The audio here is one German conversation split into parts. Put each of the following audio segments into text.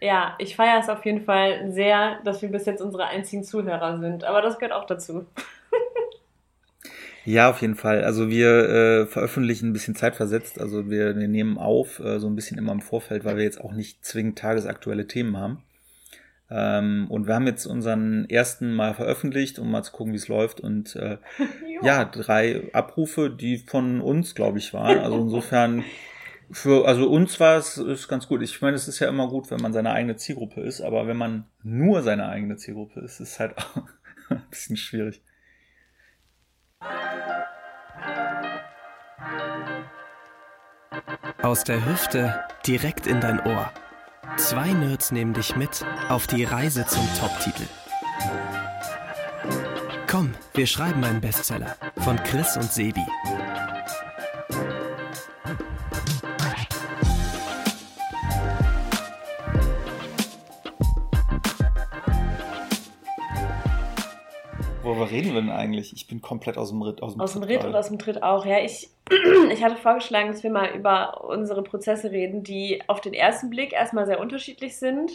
Ja, ich feiere es auf jeden Fall sehr, dass wir bis jetzt unsere einzigen Zuhörer sind. Aber das gehört auch dazu. Ja, auf jeden Fall. Also wir äh, veröffentlichen ein bisschen zeitversetzt. Also wir, wir nehmen auf, äh, so ein bisschen immer im Vorfeld, weil wir jetzt auch nicht zwingend tagesaktuelle Themen haben. Ähm, und wir haben jetzt unseren ersten Mal veröffentlicht, um mal zu gucken, wie es läuft. Und äh, ja, drei Abrufe, die von uns, glaube ich, waren. Also insofern, für, also uns war es ist ganz gut. Ich meine, es ist ja immer gut, wenn man seine eigene Zielgruppe ist, aber wenn man nur seine eigene Zielgruppe ist, ist es halt auch ein bisschen schwierig. Aus der Hüfte direkt in dein Ohr. Zwei Nerds nehmen dich mit auf die Reise zum Top-Titel. Komm, wir schreiben einen Bestseller von Chris und Sebi. Reden wir denn eigentlich? Ich bin komplett aus dem Ritt. Aus dem, aus dem Ritt und aus dem Tritt auch. Ja, ich, ich hatte vorgeschlagen, dass wir mal über unsere Prozesse reden, die auf den ersten Blick erstmal sehr unterschiedlich sind,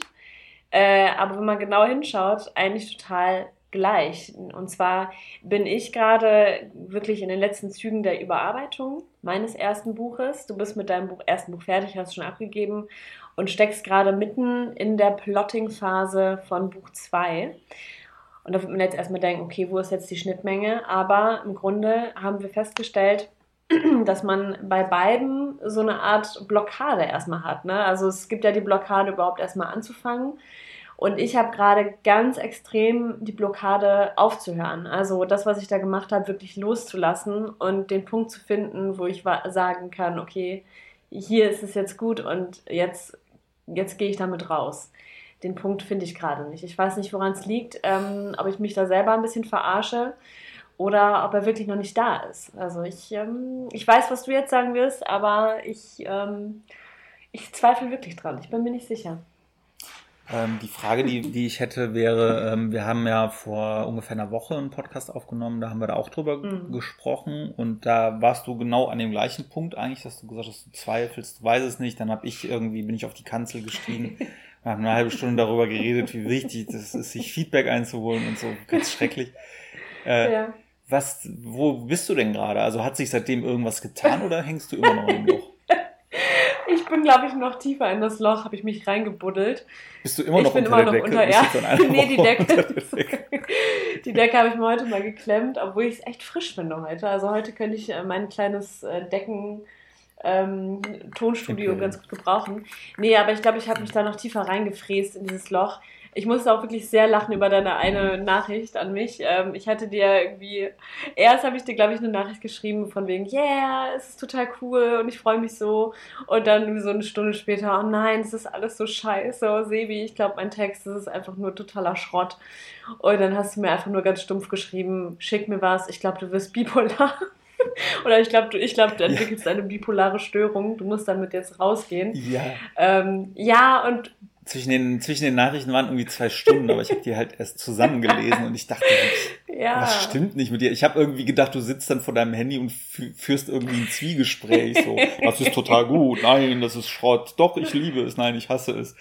äh, aber wenn man genau hinschaut, eigentlich total gleich. Und zwar bin ich gerade wirklich in den letzten Zügen der Überarbeitung meines ersten Buches. Du bist mit deinem Buch, ersten Buch fertig, hast schon abgegeben und steckst gerade mitten in der Plotting-Phase von Buch 2. Und da wird man jetzt erstmal denken, okay, wo ist jetzt die Schnittmenge? Aber im Grunde haben wir festgestellt, dass man bei beiden so eine Art Blockade erstmal hat. Ne? Also es gibt ja die Blockade, überhaupt erstmal anzufangen. Und ich habe gerade ganz extrem die Blockade aufzuhören. Also das, was ich da gemacht habe, wirklich loszulassen und den Punkt zu finden, wo ich sagen kann, okay, hier ist es jetzt gut und jetzt, jetzt gehe ich damit raus den Punkt finde ich gerade nicht. Ich weiß nicht, woran es liegt, ähm, ob ich mich da selber ein bisschen verarsche oder ob er wirklich noch nicht da ist. Also ich, ähm, ich weiß, was du jetzt sagen wirst, aber ich, ähm, ich zweifle wirklich dran. Ich bin mir nicht sicher. Ähm, die Frage, die, die ich hätte, wäre, ähm, wir haben ja vor ungefähr einer Woche einen Podcast aufgenommen, da haben wir da auch drüber mhm. gesprochen und da warst du genau an dem gleichen Punkt eigentlich, dass du gesagt hast, du zweifelst, du weißt es nicht, dann habe ich irgendwie, bin ich auf die Kanzel gestiegen Wir haben eine halbe Stunde darüber geredet, wie wichtig das ist, sich Feedback einzuholen und so. Ganz schrecklich. Äh, ja. Was, wo bist du denn gerade? Also hat sich seitdem irgendwas getan oder hängst du immer noch im Loch? Ich bin, glaube ich, noch tiefer in das Loch, habe ich mich reingebuddelt. Bist du immer noch ich bin unter immer der noch Decke? Unter, ja. nee, die Decke. die Decke habe ich mir heute mal geklemmt, obwohl ich es echt frisch finde heute. Also heute könnte ich äh, mein kleines äh, Decken ähm, Tonstudio okay. ganz gut gebrauchen. Nee, aber ich glaube, ich habe mich da noch tiefer reingefräst in dieses Loch. Ich musste auch wirklich sehr lachen über deine eine Nachricht an mich. Ähm, ich hatte dir irgendwie, erst habe ich dir, glaube ich, eine Nachricht geschrieben von wegen, yeah, es ist total cool und ich freue mich so. Und dann so eine Stunde später, oh nein, es ist alles so scheiße, oh Sebi, ich glaube, mein Text, das ist einfach nur totaler Schrott. Und dann hast du mir einfach nur ganz stumpf geschrieben, schick mir was, ich glaube, du wirst bipolar. Oder ich glaube, du, ich glaub, du entwickelst ja. eine bipolare Störung. Du musst damit jetzt rausgehen. Ja. Ähm, ja, und. Zwischen den, zwischen den Nachrichten waren irgendwie zwei Stunden, aber ich habe die halt erst zusammengelesen und ich dachte, ja. was stimmt nicht mit dir? Ich habe irgendwie gedacht, du sitzt dann vor deinem Handy und führst irgendwie ein Zwiegespräch. So, das ist total gut. Nein, das ist Schrott. Doch, ich liebe es. Nein, ich hasse es.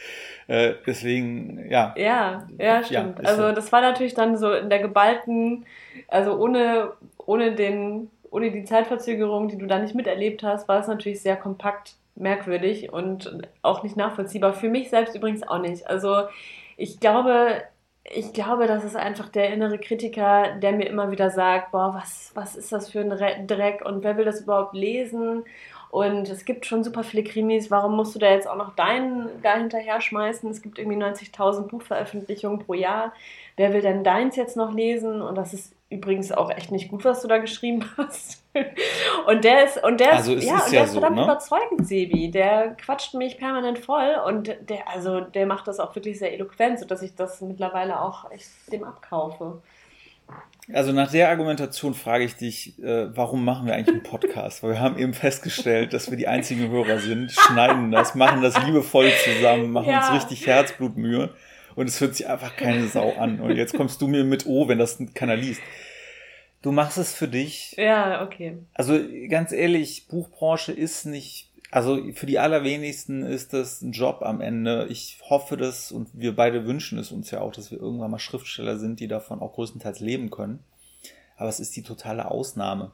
Äh, deswegen, ja. Ja, ja, stimmt. Ja, also das war natürlich dann so in der geballten, also ohne, ohne den ohne die Zeitverzögerung, die du da nicht miterlebt hast, war es natürlich sehr kompakt merkwürdig und auch nicht nachvollziehbar. Für mich selbst übrigens auch nicht. Also ich glaube, ich glaube, das ist einfach der innere Kritiker, der mir immer wieder sagt, boah, was, was ist das für ein Dreck und wer will das überhaupt lesen? Und es gibt schon super viele Krimis, warum musst du da jetzt auch noch deinen da hinterher schmeißen? Es gibt irgendwie 90.000 Buchveröffentlichungen pro Jahr. Wer will denn deins jetzt noch lesen? Und das ist übrigens auch echt nicht gut, was du da geschrieben hast. und der ist, und der also ist, ja, und der ja ist verdammt so, ne? überzeugend, Sebi. Der quatscht mich permanent voll und der, also der macht das auch wirklich sehr eloquent, sodass ich das mittlerweile auch echt dem abkaufe. Also nach der Argumentation frage ich dich, äh, warum machen wir eigentlich einen Podcast? Weil wir haben eben festgestellt, dass wir die einzigen Hörer sind, schneiden das, machen das liebevoll zusammen, machen ja. uns richtig Herzblutmühe und es hört sich einfach keine Sau an. Und jetzt kommst du mir mit O, wenn das keiner liest. Du machst es für dich. Ja, okay. Also ganz ehrlich, Buchbranche ist nicht Also für die allerwenigsten ist das ein Job am Ende. Ich hoffe das und wir beide wünschen es uns ja auch, dass wir irgendwann mal Schriftsteller sind, die davon auch größtenteils leben können. Aber es ist die totale Ausnahme.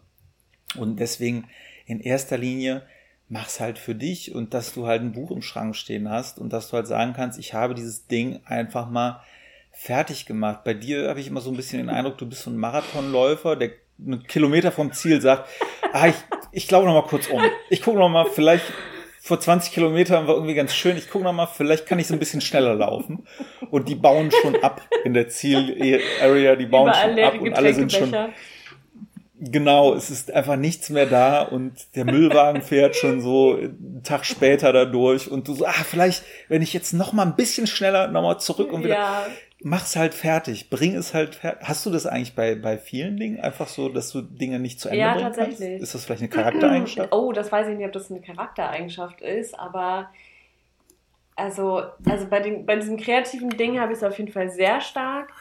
Und deswegen in erster Linie mach's halt für dich und dass du halt ein Buch im Schrank stehen hast und dass du halt sagen kannst, ich habe dieses Ding einfach mal fertig gemacht. Bei dir habe ich immer so ein bisschen den Eindruck, du bist so ein Marathonläufer, der einen Kilometer vom Ziel sagt, ah, ich, ich glaube noch mal kurz um. Ich gucke noch mal, vielleicht vor 20 Kilometern war irgendwie ganz schön. Ich gucke noch mal, vielleicht kann ich so ein bisschen schneller laufen. Und die bauen schon ab in der Ziel-Area, die bauen Überall schon ab und alle sind schon Genau, es ist einfach nichts mehr da und der Müllwagen fährt schon so einen Tag später da durch und du so, ah, vielleicht, wenn ich jetzt noch mal ein bisschen schneller noch mal zurück und wieder, ja. mach's halt fertig, bring es halt fertig. Hast du das eigentlich bei, bei vielen Dingen einfach so, dass du Dinge nicht zu Ende ja, bringen tatsächlich. kannst? Ist das vielleicht eine Charaktereigenschaft? Oh, das weiß ich nicht, ob das eine Charaktereigenschaft ist, aber also, also bei, den, bei diesen kreativen Dingen habe ich es auf jeden Fall sehr stark.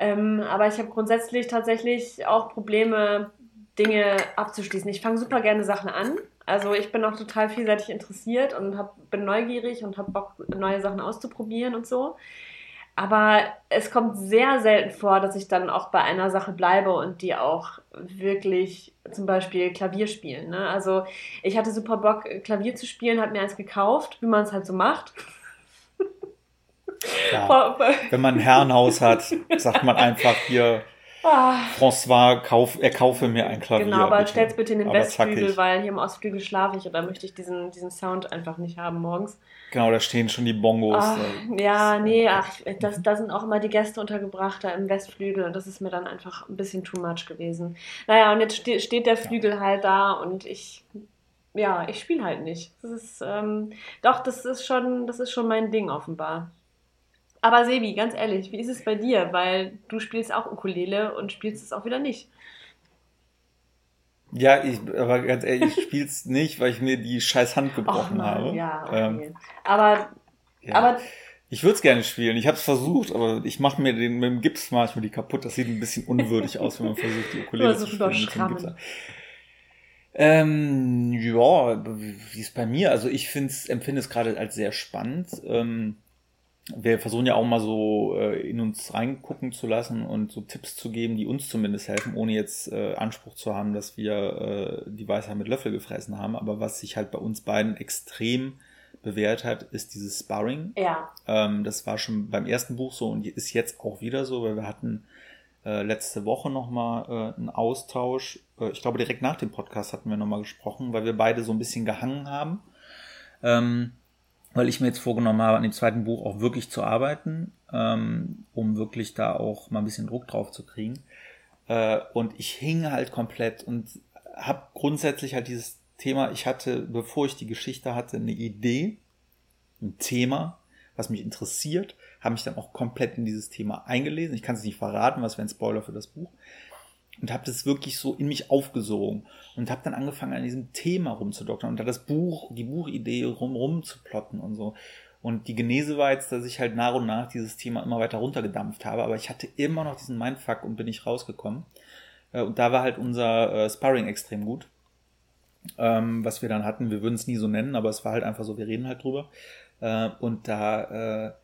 Ähm, aber ich habe grundsätzlich tatsächlich auch Probleme, Dinge abzuschließen. Ich fange super gerne Sachen an. Also ich bin auch total vielseitig interessiert und hab, bin neugierig und habe Bock, neue Sachen auszuprobieren und so. Aber es kommt sehr selten vor, dass ich dann auch bei einer Sache bleibe und die auch wirklich zum Beispiel Klavier spielen. Ne? Also ich hatte super Bock, Klavier zu spielen, habe mir eins gekauft, wie man es halt so macht. Ja, wenn man ein Herrenhaus hat, sagt man einfach hier, Ah. François, kauf, er kaufe mir ein Klavier. Genau, aber stell's bitte in den aber Westflügel, weil hier im Ostflügel schlafe ich und da möchte ich diesen, diesen Sound einfach nicht haben morgens. Genau, da stehen schon die Bongos. Ach, ja, nee, ach, das, da sind auch immer die Gäste untergebracht da im Westflügel und das ist mir dann einfach ein bisschen too much gewesen. Naja, und jetzt ste steht der Flügel halt da und ich, ja, ich spiele halt nicht. Das ist, ähm, doch, das ist schon, das ist schon mein Ding offenbar. Aber Sebi, ganz ehrlich, wie ist es bei dir? Weil du spielst auch Ukulele und spielst es auch wieder nicht. Ja, ich, aber ganz ehrlich, ich spiel's nicht, weil ich mir die scheiß Hand gebrochen Och, habe. Ja, okay. ähm, aber, ja. aber ich würde es gerne spielen. Ich habe es versucht, aber ich mache mir den mit dem Gips manchmal die kaputt. Das sieht ein bisschen unwürdig aus, wenn man versucht, die Ukulele zu spielen. Ähm, ja, wie ist bei mir? Also ich find's, empfinde es gerade als sehr spannend. Ähm, wir versuchen ja auch mal so äh, in uns reingucken zu lassen und so Tipps zu geben, die uns zumindest helfen, ohne jetzt äh, Anspruch zu haben, dass wir äh, die Weisheit mit Löffel gefressen haben. Aber was sich halt bei uns beiden extrem bewährt hat, ist dieses Sparring. Ja. Ähm, das war schon beim ersten Buch so und ist jetzt auch wieder so, weil wir hatten äh, letzte Woche nochmal äh, einen Austausch. Äh, ich glaube, direkt nach dem Podcast hatten wir nochmal gesprochen, weil wir beide so ein bisschen gehangen haben. Ähm, weil ich mir jetzt vorgenommen habe, an dem zweiten Buch auch wirklich zu arbeiten, ähm, um wirklich da auch mal ein bisschen Druck drauf zu kriegen. Äh, und ich hing halt komplett und habe grundsätzlich halt dieses Thema, ich hatte, bevor ich die Geschichte hatte, eine Idee, ein Thema, was mich interessiert, habe mich dann auch komplett in dieses Thema eingelesen. Ich kann es nicht verraten, was wäre ein Spoiler für das Buch und habe das wirklich so in mich aufgesogen und habe dann angefangen an diesem Thema rumzudoktern und da das Buch, die Buchidee rum zu plotten und so. Und die Genese war jetzt, dass ich halt nach und nach dieses Thema immer weiter runtergedampft habe, aber ich hatte immer noch diesen Mindfuck und bin nicht rausgekommen. Äh, und da war halt unser äh, Sparring extrem gut, ähm, was wir dann hatten. Wir würden es nie so nennen, aber es war halt einfach so, wir reden halt drüber. Äh, und da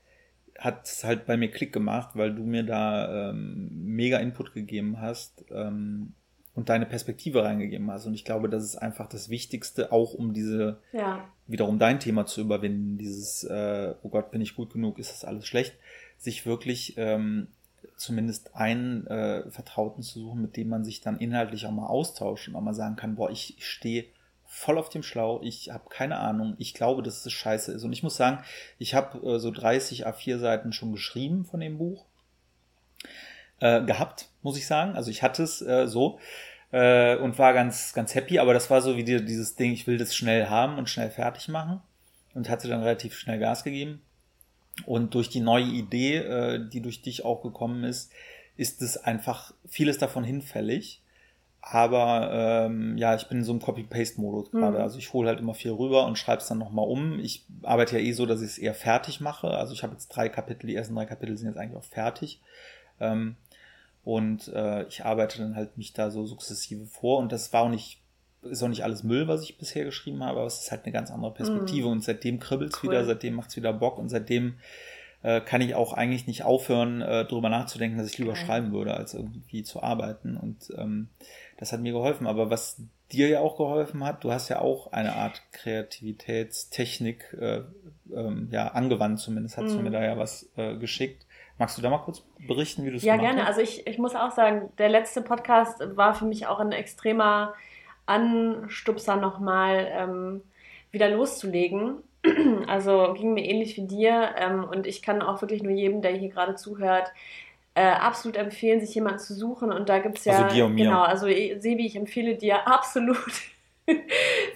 hat es halt bei mir Klick gemacht, weil du mir da ähm, mega Input gegeben hast ähm, und deine Perspektive reingegeben hast. Und ich glaube, das ist einfach das Wichtigste, auch um diese, ja. wiederum dein Thema zu überwinden, dieses, äh, oh Gott, bin ich gut genug, ist das alles schlecht, sich wirklich ähm, zumindest einen äh, Vertrauten zu suchen, mit dem man sich dann inhaltlich auch mal austauscht und auch mal sagen kann, boah, ich, ich stehe voll auf dem Schlauch. Ich habe keine Ahnung. Ich glaube, dass es scheiße ist. Und ich muss sagen, ich habe äh, so 30 A4 Seiten schon geschrieben von dem Buch. Äh, gehabt, muss ich sagen. Also ich hatte es äh, so äh, und war ganz, ganz happy. Aber das war so wie die, dieses Ding, ich will das schnell haben und schnell fertig machen. Und hatte dann relativ schnell Gas gegeben. Und durch die neue Idee, äh, die durch dich auch gekommen ist, ist es einfach vieles davon hinfällig. Aber ähm, ja, ich bin in so einem Copy-Paste-Modus gerade. Mhm. Also ich hole halt immer viel rüber und schreibe es dann nochmal um. Ich arbeite ja eh so, dass ich es eher fertig mache. Also ich habe jetzt drei Kapitel, die ersten drei Kapitel sind jetzt eigentlich auch fertig. Ähm, und äh, ich arbeite dann halt mich da so sukzessive vor. Und das war auch nicht ist auch nicht alles Müll, was ich bisher geschrieben habe, aber es ist halt eine ganz andere Perspektive mm. und seitdem kribbelt's cool. wieder, seitdem macht's wieder Bock und seitdem äh, kann ich auch eigentlich nicht aufhören, äh, darüber nachzudenken, dass ich lieber okay. schreiben würde, als irgendwie zu arbeiten und ähm, das hat mir geholfen. Aber was dir ja auch geholfen hat, du hast ja auch eine Art Kreativitätstechnik äh, ähm, ja angewandt, zumindest hast mm. du mir da ja was äh, geschickt. Magst du da mal kurz berichten, wie du es Ja, gerne. Hast? Also ich, ich muss auch sagen, der letzte Podcast war für mich auch ein extremer Anstupser nochmal ähm, wieder loszulegen. Also ging mir ähnlich wie dir ähm, und ich kann auch wirklich nur jedem, der hier gerade zuhört, äh, absolut empfehlen, sich jemanden zu suchen. Und da gibt es ja. Also dir und mir. Genau, also Sebi, ich empfehle dir absolut,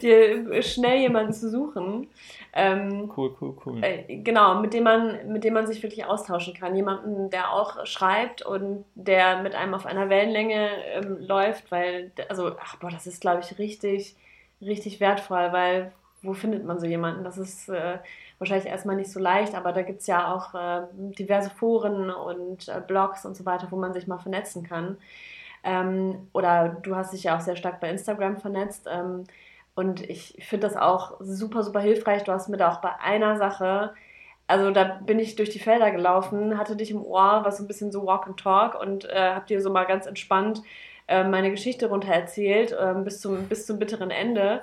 dir schnell jemanden zu suchen. Ähm, cool, cool, cool. Äh, genau, mit dem man, mit dem man sich wirklich austauschen kann. Jemanden, der auch schreibt und der mit einem auf einer Wellenlänge ähm, läuft, weil, also, ach boah, das ist, glaube ich, richtig, richtig wertvoll, weil wo findet man so jemanden? Das ist äh, wahrscheinlich erstmal nicht so leicht, aber da gibt es ja auch äh, diverse Foren und äh, Blogs und so weiter, wo man sich mal vernetzen kann. Ähm, oder du hast dich ja auch sehr stark bei Instagram vernetzt. Ähm, und ich finde das auch super, super hilfreich. Du hast mir da auch bei einer Sache, also da bin ich durch die Felder gelaufen, hatte dich im Ohr, was so ein bisschen so Walk and Talk und äh, hab dir so mal ganz entspannt äh, meine Geschichte runter erzählt, äh, bis, zum, bis zum bitteren Ende.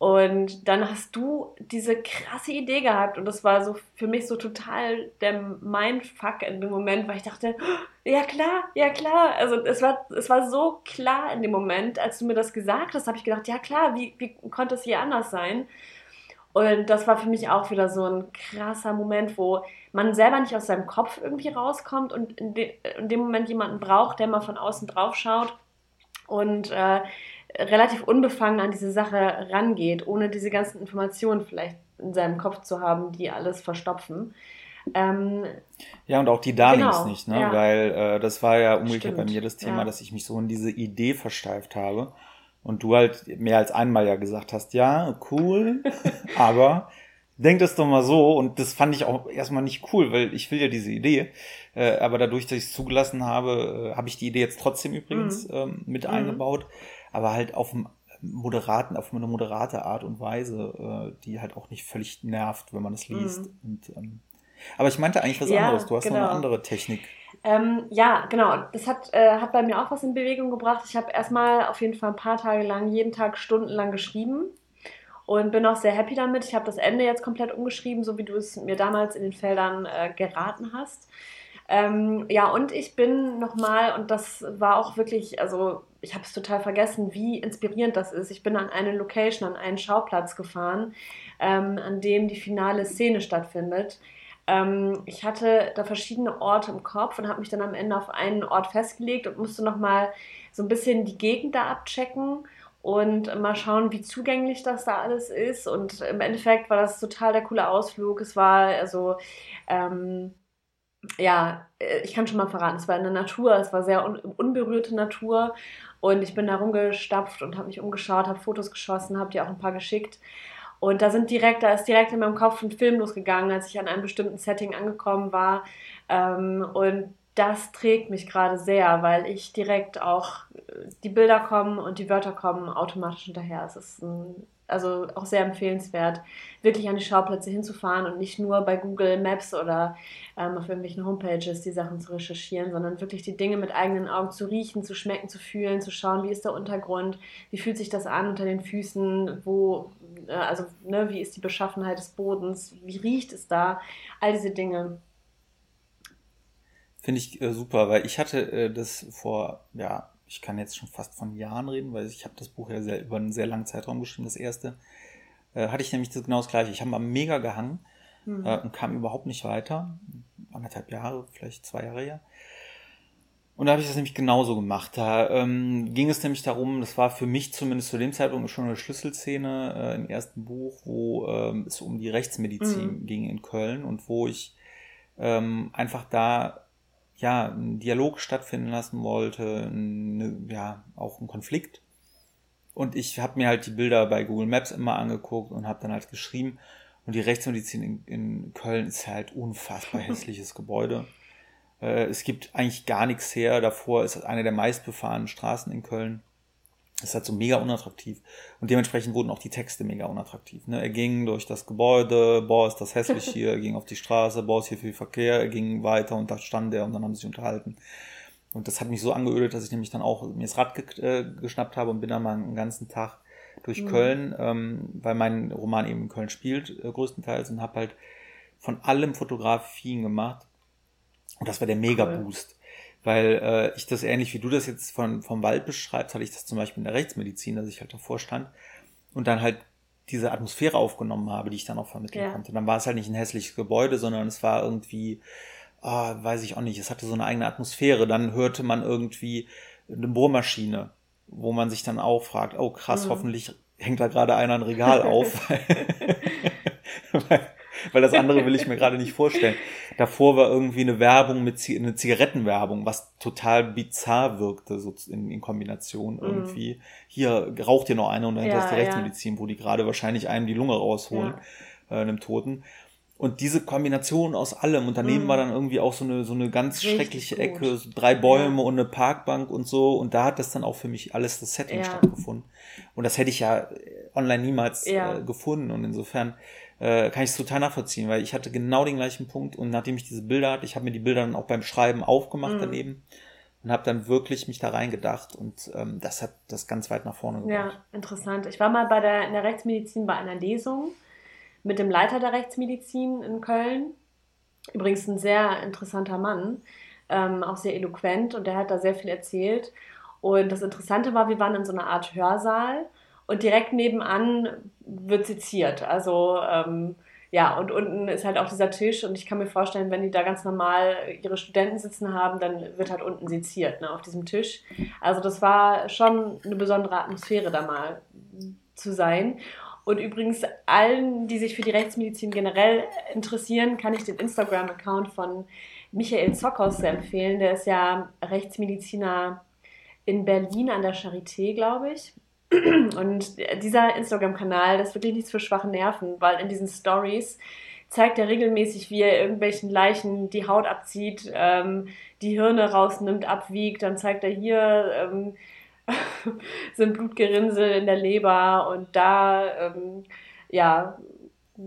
Und dann hast du diese krasse Idee gehabt und das war so für mich so total der Mindfuck in dem Moment, weil ich dachte, ja klar, ja klar. Also es war, es war so klar in dem Moment, als du mir das gesagt hast, habe ich gedacht, ja klar, wie, wie konnte es hier anders sein? Und das war für mich auch wieder so ein krasser Moment, wo man selber nicht aus seinem Kopf irgendwie rauskommt und in, de in dem Moment jemanden braucht, der mal von außen drauf schaut und äh, relativ unbefangen an diese Sache rangeht, ohne diese ganzen Informationen vielleicht in seinem Kopf zu haben, die alles verstopfen. Ähm, ja, und auch die Darlings genau, nicht, ne? Ja. Weil äh, das war ja umgekehrt bei mir das Thema, ja. dass ich mich so in diese Idee versteift habe. Und du halt mehr als einmal ja gesagt hast, ja, cool, aber denk das doch mal so. Und das fand ich auch erstmal nicht cool, weil ich will ja diese Idee. Äh, aber dadurch, dass ich es zugelassen habe, äh, habe ich die Idee jetzt trotzdem übrigens mhm. ähm, mit mhm. eingebaut aber halt auf einem moderaten, auf eine moderate Art und Weise, äh, die halt auch nicht völlig nervt, wenn man es liest. Mhm. Und, ähm, aber ich meinte eigentlich was ja, anderes. Du hast genau. noch eine genau. andere Technik. Ähm, ja, genau. Das hat, äh, hat bei mir auch was in Bewegung gebracht. Ich habe erstmal auf jeden Fall ein paar Tage lang, jeden Tag stundenlang geschrieben und bin auch sehr happy damit. Ich habe das Ende jetzt komplett umgeschrieben, so wie du es mir damals in den Feldern äh, geraten hast. Ähm, ja, und ich bin nochmal, und das war auch wirklich, also ich habe es total vergessen, wie inspirierend das ist. Ich bin an eine Location, an einen Schauplatz gefahren, ähm, an dem die finale Szene stattfindet. Ähm, ich hatte da verschiedene Orte im Kopf und habe mich dann am Ende auf einen Ort festgelegt und musste nochmal so ein bisschen die Gegend da abchecken und mal schauen, wie zugänglich das da alles ist. Und im Endeffekt war das total der coole Ausflug. Es war also ähm, ja, äh, ich kann schon mal verraten, es war in der Natur, es war sehr un unberührte Natur und ich bin da rumgestapft und habe mich umgeschaut, habe Fotos geschossen, habe dir auch ein paar geschickt. Und da sind direkt, da ist direkt in meinem Kopf ein Film losgegangen, als ich an einem bestimmten Setting angekommen war. Ähm, und das trägt mich gerade sehr, weil ich direkt auch äh, die Bilder kommen und die Wörter kommen automatisch hinterher. Es ist ein also auch sehr empfehlenswert, wirklich an die Schauplätze hinzufahren und nicht nur bei Google Maps oder ähm, auf irgendwelchen Homepages die Sachen zu recherchieren, sondern wirklich die Dinge mit eigenen Augen zu riechen, zu schmecken, zu fühlen, zu schauen, wie ist der Untergrund, wie fühlt sich das an unter den Füßen, wo, äh, also ne, wie ist die Beschaffenheit des Bodens, wie riecht es da, all diese Dinge. Finde ich äh, super, weil ich hatte äh, das vor, ja, ich kann jetzt schon fast von Jahren reden, weil ich habe das Buch ja sehr, über einen sehr langen Zeitraum geschrieben, das erste. Äh, hatte ich nämlich das, genau das gleiche. Ich habe mal mega gehangen mhm. äh, und kam überhaupt nicht weiter. Anderthalb Jahre, vielleicht zwei Jahre her. Und da habe ich das nämlich genauso gemacht. Da ähm, ging es nämlich darum, das war für mich zumindest zu dem Zeitpunkt schon eine Schlüsselszene äh, im ersten Buch, wo ähm, es um die Rechtsmedizin mhm. ging in Köln und wo ich ähm, einfach da ja, einen Dialog stattfinden lassen wollte, eine, ja, auch ein Konflikt. Und ich habe mir halt die Bilder bei Google Maps immer angeguckt und habe dann halt geschrieben. Und die Rechtsmedizin in, in Köln ist halt unfassbar hässliches Gebäude. Äh, es gibt eigentlich gar nichts her. Davor ist eine der meistbefahrenen Straßen in Köln. Das ist halt so mega unattraktiv. Und dementsprechend wurden auch die Texte mega unattraktiv. Ne? Er ging durch das Gebäude, boah, ist das hässlich hier, er ging auf die Straße, boah, ist hier viel Verkehr, er ging weiter und da stand er und dann haben sie sich unterhalten. Und das hat mich so angeödet, dass ich nämlich dann auch mir das Rad ge äh, geschnappt habe und bin dann mal einen ganzen Tag durch mhm. Köln, ähm, weil mein Roman eben in Köln spielt, äh, größtenteils, und habe halt von allem Fotografien gemacht. Und das war der Mega-Boost. Cool weil äh, ich das ähnlich wie du das jetzt von, vom Wald beschreibst, hatte ich das zum Beispiel in der Rechtsmedizin, dass ich halt davor stand und dann halt diese Atmosphäre aufgenommen habe, die ich dann auch vermitteln ja. konnte. Dann war es halt nicht ein hässliches Gebäude, sondern es war irgendwie, ah, weiß ich auch nicht, es hatte so eine eigene Atmosphäre. Dann hörte man irgendwie eine Bohrmaschine, wo man sich dann auch fragt, oh krass, mhm. hoffentlich hängt da gerade einer ein Regal auf. weil, das andere will ich mir gerade nicht vorstellen. Davor war irgendwie eine Werbung mit eine Zigarettenwerbung, was total bizarr wirkte, so in, in Kombination mhm. irgendwie. Hier raucht ihr noch eine und dahinter ja, ist die Rechtsmedizin, ja. wo die gerade wahrscheinlich einem die Lunge rausholen, ja. äh, einem Toten. Und diese Kombination aus allem, und daneben mm. war dann irgendwie auch so eine, so eine ganz Richtig schreckliche gut. Ecke, so drei Bäume ja. und eine Parkbank und so. Und da hat das dann auch für mich alles das Setting ja. stattgefunden. Und das hätte ich ja online niemals ja. äh, gefunden. Und insofern äh, kann ich es total nachvollziehen, weil ich hatte genau den gleichen Punkt und nachdem ich diese Bilder hatte, ich habe mir die Bilder dann auch beim Schreiben aufgemacht mhm. daneben und habe dann wirklich mich da reingedacht und ähm, das hat das ganz weit nach vorne gebracht. Ja, interessant. Ich war mal bei der, in der Rechtsmedizin bei einer Lesung mit dem Leiter der Rechtsmedizin in Köln. Übrigens ein sehr interessanter Mann, ähm, auch sehr eloquent und der hat da sehr viel erzählt. Und das Interessante war, wir waren in so einer Art Hörsaal und direkt nebenan wird seziert. Also ähm, ja, und unten ist halt auch dieser Tisch und ich kann mir vorstellen, wenn die da ganz normal ihre Studenten sitzen haben, dann wird halt unten seziert, ne, auf diesem Tisch. Also das war schon eine besondere Atmosphäre da mal zu sein. Und übrigens allen, die sich für die Rechtsmedizin generell interessieren, kann ich den Instagram-Account von Michael Zockhaus empfehlen. Der ist ja Rechtsmediziner in Berlin an der Charité, glaube ich. Und dieser Instagram-Kanal, das ist wirklich nichts für schwache Nerven, weil in diesen Stories zeigt er regelmäßig, wie er irgendwelchen Leichen die Haut abzieht, ähm, die Hirne rausnimmt, abwiegt, dann zeigt er hier ähm, sind Blutgerinnsel in der Leber und da ähm, ja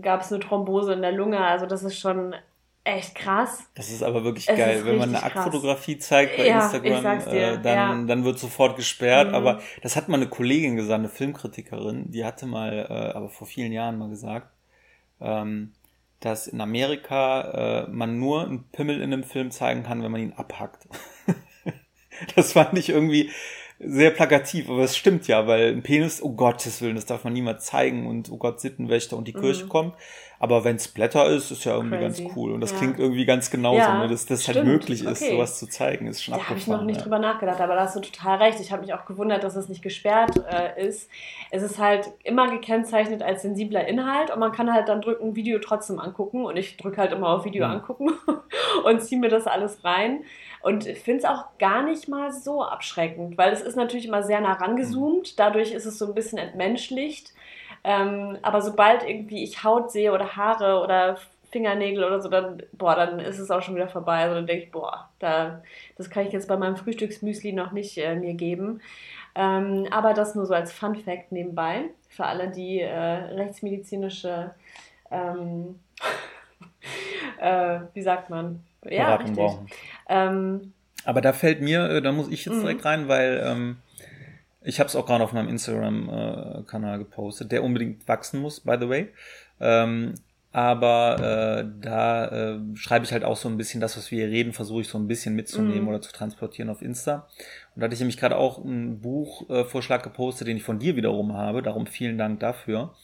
gab es eine Thrombose in der Lunge. Also das ist schon echt krass. Das ist aber wirklich es geil. Wenn man eine Aktfotografie zeigt bei ja, Instagram, äh, dann, ja. dann wird sofort gesperrt. Mhm. Aber das hat mal eine Kollegin gesagt, eine Filmkritikerin, die hatte mal, äh, aber vor vielen Jahren mal gesagt, ähm, dass in Amerika äh, man nur einen Pimmel in einem Film zeigen kann, wenn man ihn abhackt. das fand ich irgendwie sehr plakativ, aber es stimmt ja, weil ein Penis, oh Gottes Willen, das darf man niemals zeigen und oh Gott, Sittenwächter und die Kirche mhm. kommt. Aber wenn es Blätter ist, ist ja irgendwie Crazy. ganz cool. Und das ja. klingt irgendwie ganz genauso, ja, ne? dass das halt möglich ist, okay. sowas zu zeigen, ist schon Da habe ich noch nicht ja. drüber nachgedacht, aber da hast du total recht. Ich habe mich auch gewundert, dass es nicht gesperrt äh, ist. Es ist halt immer gekennzeichnet als sensibler Inhalt und man kann halt dann drücken, Video trotzdem angucken. Und ich drücke halt immer auf Video mhm. angucken und ziehe mir das alles rein. Und ich finde es auch gar nicht mal so abschreckend, weil es ist natürlich immer sehr nah rangezoomt. Mhm. Dadurch ist es so ein bisschen entmenschlicht. Ähm, aber sobald irgendwie ich Haut sehe oder Haare oder Fingernägel oder so, dann, boah, dann ist es auch schon wieder vorbei. Also dann denke ich, boah, da, das kann ich jetzt bei meinem Frühstücksmüsli noch nicht äh, mir geben. Ähm, aber das nur so als Fun Fact nebenbei für alle, die äh, rechtsmedizinische, ähm, äh, wie sagt man? Ja, Beratung richtig. Ähm, aber da fällt mir, äh, da muss ich jetzt direkt mhm. rein, weil ähm, ich habe es auch gerade auf meinem Instagram-Kanal gepostet, der unbedingt wachsen muss, by the way. Ähm, aber äh, da äh, schreibe ich halt auch so ein bisschen das, was wir hier reden, versuche ich so ein bisschen mitzunehmen mm. oder zu transportieren auf Insta. Und da hatte ich nämlich gerade auch einen Buchvorschlag äh, gepostet, den ich von dir wiederum habe. Darum vielen Dank dafür.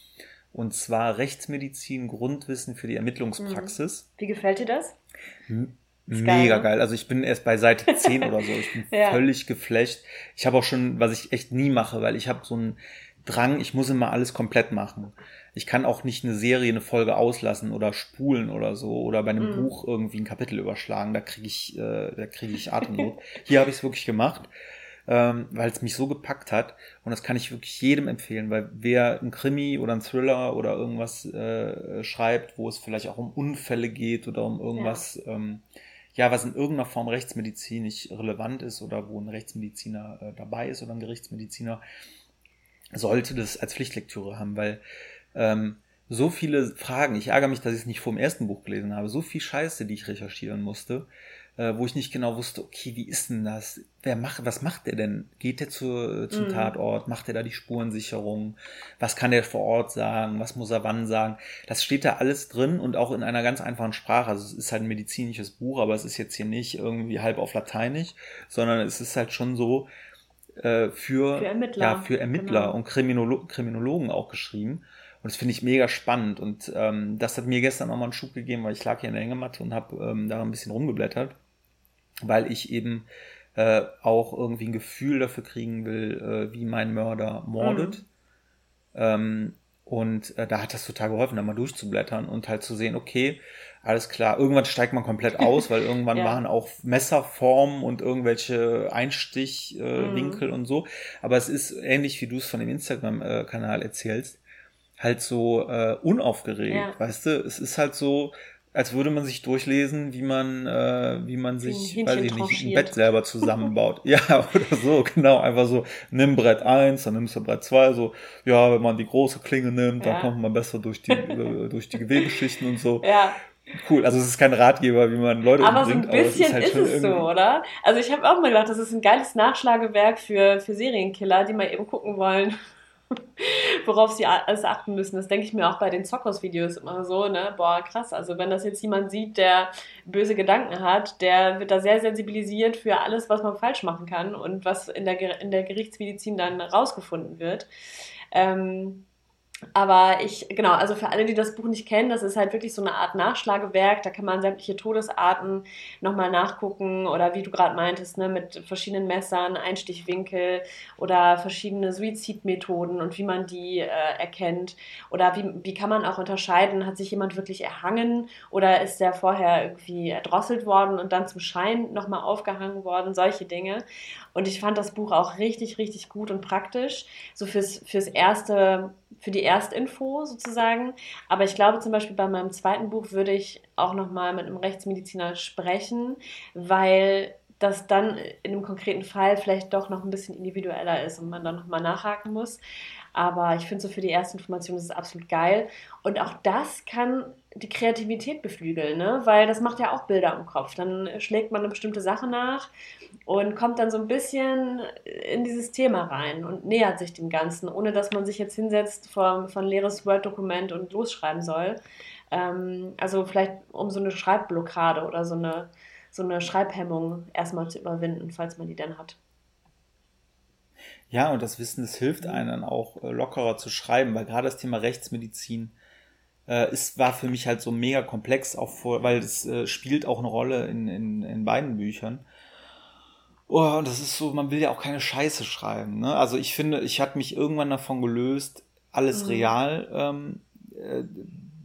Und zwar Rechtsmedizin, Grundwissen für die Ermittlungspraxis. Mm. Wie gefällt dir das? Hm. Mega geil, Also ich bin erst bei Seite 10 oder so. Ich bin ja. völlig geflasht. Ich habe auch schon, was ich echt nie mache, weil ich habe so einen Drang, ich muss immer alles komplett machen. Ich kann auch nicht eine Serie, eine Folge auslassen oder spulen oder so oder bei einem mhm. Buch irgendwie ein Kapitel überschlagen. Da kriege ich, äh, da kriege ich Atemnot. Hier habe ich es wirklich gemacht, ähm, weil es mich so gepackt hat. Und das kann ich wirklich jedem empfehlen, weil wer ein Krimi oder ein Thriller oder irgendwas äh, schreibt, wo es vielleicht auch um Unfälle geht oder um irgendwas ja. ähm, ja, was in irgendeiner Form rechtsmedizinisch relevant ist oder wo ein Rechtsmediziner äh, dabei ist oder ein Gerichtsmediziner, sollte das als Pflichtlektüre haben, weil ähm, so viele Fragen, ich ärgere mich, dass ich es nicht vor dem ersten Buch gelesen habe, so viel Scheiße, die ich recherchieren musste, äh, wo ich nicht genau wusste, okay, wie ist denn das? Wer macht, was macht der denn? Geht der zu, zum mm. Tatort? Macht er da die Spurensicherung? Was kann der vor Ort sagen? Was muss er wann sagen? Das steht da alles drin und auch in einer ganz einfachen Sprache. Also es ist halt ein medizinisches Buch, aber es ist jetzt hier nicht irgendwie halb auf Lateinisch, sondern es ist halt schon so, äh, für, für Ermittler, ja, für Ermittler genau. und Kriminolo Kriminologen auch geschrieben. Und das finde ich mega spannend. Und ähm, das hat mir gestern nochmal einen Schub gegeben, weil ich lag hier in der Hängematte und habe ähm, da ein bisschen rumgeblättert, weil ich eben äh, auch irgendwie ein Gefühl dafür kriegen will, äh, wie mein Mörder mordet. Mhm. Ähm, und äh, da hat das total geholfen, da mal durchzublättern und halt zu sehen, okay, alles klar, irgendwann steigt man komplett aus, weil irgendwann ja. waren auch Messerformen und irgendwelche Einstichwinkel äh, mhm. und so. Aber es ist ähnlich, wie du es von dem Instagram-Kanal erzählst halt so äh, unaufgeregt, ja. weißt du? Es ist halt so, als würde man sich durchlesen, wie man, äh, wie man sich, weiß ich nicht, ein Bett selber zusammenbaut. ja, oder so, genau. Einfach so, nimm Brett eins, dann nimmst du Brett zwei so, ja, wenn man die große Klinge nimmt, ja. dann kommt man besser durch die, äh, durch die Gewebeschichten und so. Ja. Cool, also es ist kein Ratgeber, wie man Leute aber umbringt. Aber so ein bisschen ist, halt ist es so, oder? Also ich habe auch mal gedacht, das ist ein geiles Nachschlagewerk für, für Serienkiller, die mal eben gucken wollen, worauf sie alles achten müssen. Das denke ich mir auch bei den Zockers-Videos immer so, ne? Boah, krass. Also wenn das jetzt jemand sieht, der böse Gedanken hat, der wird da sehr sensibilisiert für alles, was man falsch machen kann und was in der, in der Gerichtsmedizin dann rausgefunden wird. Ähm, aber ich, genau, also für alle, die das Buch nicht kennen, das ist halt wirklich so eine Art Nachschlagewerk. Da kann man sämtliche Todesarten nochmal nachgucken oder wie du gerade meintest, ne, mit verschiedenen Messern, Einstichwinkel oder verschiedene Suizidmethoden und wie man die äh, erkennt. Oder wie, wie kann man auch unterscheiden, hat sich jemand wirklich erhangen oder ist der vorher irgendwie erdrosselt worden und dann zum Schein nochmal aufgehangen worden, solche Dinge. Und ich fand das Buch auch richtig, richtig gut und praktisch. So fürs, fürs erste, für die Erstinfo sozusagen. Aber ich glaube zum Beispiel bei meinem zweiten Buch würde ich auch nochmal mit einem Rechtsmediziner sprechen, weil das dann in einem konkreten Fall vielleicht doch noch ein bisschen individueller ist und man dann nochmal nachhaken muss. Aber ich finde so für die erste Information ist es absolut geil. Und auch das kann die Kreativität beflügeln, ne? weil das macht ja auch Bilder im Kopf. Dann schlägt man eine bestimmte Sache nach und kommt dann so ein bisschen in dieses Thema rein und nähert sich dem Ganzen, ohne dass man sich jetzt hinsetzt vor, vor ein leeres Word-Dokument und losschreiben soll. Ähm, also vielleicht um so eine Schreibblockade oder so eine, so eine Schreibhemmung erstmal zu überwinden, falls man die denn hat. Ja, und das Wissen, das hilft einem dann auch äh, lockerer zu schreiben, weil gerade das Thema Rechtsmedizin äh, ist, war für mich halt so mega komplex, auch vor, weil es äh, spielt auch eine Rolle in, in, in beiden Büchern. Oh, und das ist so, man will ja auch keine Scheiße schreiben. Ne? Also ich finde, ich hatte mich irgendwann davon gelöst, alles mhm. real ähm, äh,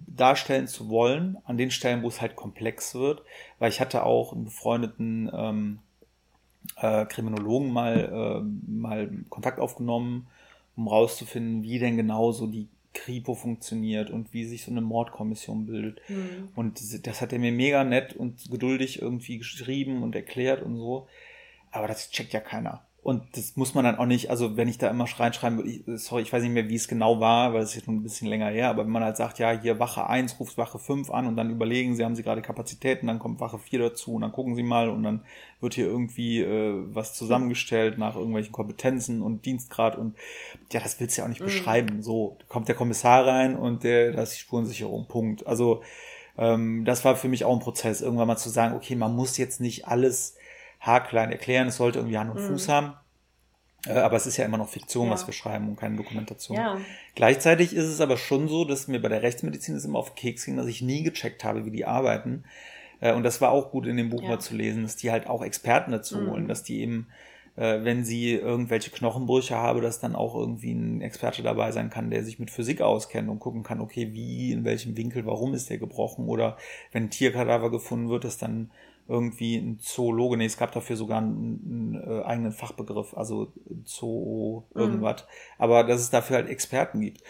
darstellen zu wollen, an den Stellen, wo es halt komplex wird. Weil ich hatte auch einen befreundeten ähm, äh, Kriminologen mal, äh, mal Kontakt aufgenommen, um rauszufinden, wie denn genau so die Kripo funktioniert und wie sich so eine Mordkommission bildet. Mhm. Und das hat er mir mega nett und geduldig irgendwie geschrieben und erklärt und so. Aber das checkt ja keiner. Und das muss man dann auch nicht, also wenn ich da immer reinschreiben würde, ich, sorry, ich weiß nicht mehr, wie es genau war, weil es ist jetzt schon ein bisschen länger her, aber wenn man halt sagt, ja, hier Wache 1 ruft Wache 5 an und dann überlegen sie, haben sie gerade Kapazitäten, dann kommt Wache 4 dazu und dann gucken sie mal und dann wird hier irgendwie äh, was zusammengestellt nach irgendwelchen Kompetenzen und Dienstgrad und ja, das willst du ja auch nicht mhm. beschreiben. So, kommt der Kommissar rein und der, da ist die Spurensicherung, Punkt. Also ähm, das war für mich auch ein Prozess, irgendwann mal zu sagen, okay, man muss jetzt nicht alles haarklein erklären. Es sollte irgendwie Hand und mhm. Fuß haben. Äh, aber es ist ja immer noch Fiktion, ja. was wir schreiben und keine Dokumentation. Ja. Gleichzeitig ist es aber schon so, dass mir bei der Rechtsmedizin es immer auf Keks ging, dass ich nie gecheckt habe, wie die arbeiten. Äh, und das war auch gut in dem Buch ja. mal zu lesen, dass die halt auch Experten dazu mhm. holen, dass die eben, äh, wenn sie irgendwelche Knochenbrüche haben, dass dann auch irgendwie ein Experte dabei sein kann, der sich mit Physik auskennt und gucken kann, okay, wie, in welchem Winkel, warum ist der gebrochen? Oder wenn ein Tierkadaver gefunden wird, dass dann irgendwie ein Zoologe, nee, es gab dafür sogar einen, einen äh, eigenen Fachbegriff, also Zoo irgendwas, mhm. aber dass es dafür halt Experten gibt.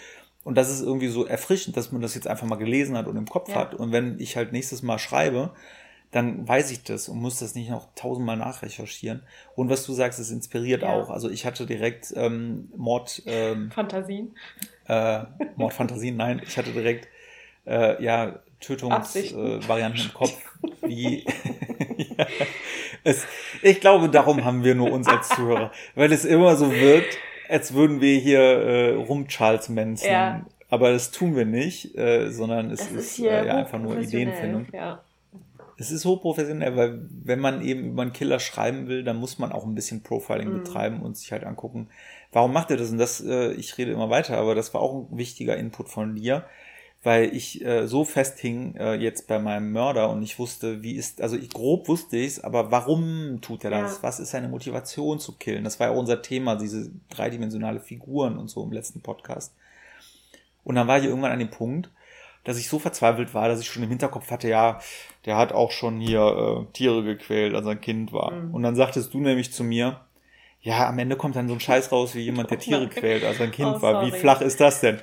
Und das ist irgendwie so erfrischend, dass man das jetzt einfach mal gelesen hat und im Kopf ja. hat. Und wenn ich halt nächstes Mal schreibe, dann weiß ich das und muss das nicht noch tausendmal nachrecherchieren. Und was du sagst, es inspiriert ja. auch. Also ich hatte direkt ähm, Mord. Ähm, Fantasien. Äh, Mordfantasien, nein, ich hatte direkt äh, ja Tötungsvarianten äh, im Kopf. Wie ja, es, ich glaube, darum haben wir nur uns als Zuhörer, weil es immer so wirkt, als würden wir hier äh, rum Charles Manson. Ja. Aber das tun wir nicht, äh, sondern es das ist, ist äh, ja, einfach nur Ideenfindung. Ja. Es ist hochprofessionell, weil wenn man eben über einen Killer schreiben will, dann muss man auch ein bisschen Profiling mhm. betreiben und sich halt angucken, warum macht er das? Und das, äh, ich rede immer weiter, aber das war auch ein wichtiger Input von dir, weil ich äh, so festhing äh, jetzt bei meinem Mörder und ich wusste, wie ist, also ich grob wusste ich es, aber warum tut er das? Ja. Was ist seine Motivation zu killen? Das war ja auch unser Thema, diese dreidimensionale Figuren und so im letzten Podcast. Und dann war ich irgendwann an dem Punkt, dass ich so verzweifelt war, dass ich schon im Hinterkopf hatte, ja, der hat auch schon hier äh, Tiere gequält, als er ein Kind war. Mhm. Und dann sagtest du nämlich zu mir, ja, am Ende kommt dann so ein Scheiß raus, wie jemand, der Tiere quält, als er ein Kind oh, war. Wie flach ist das denn?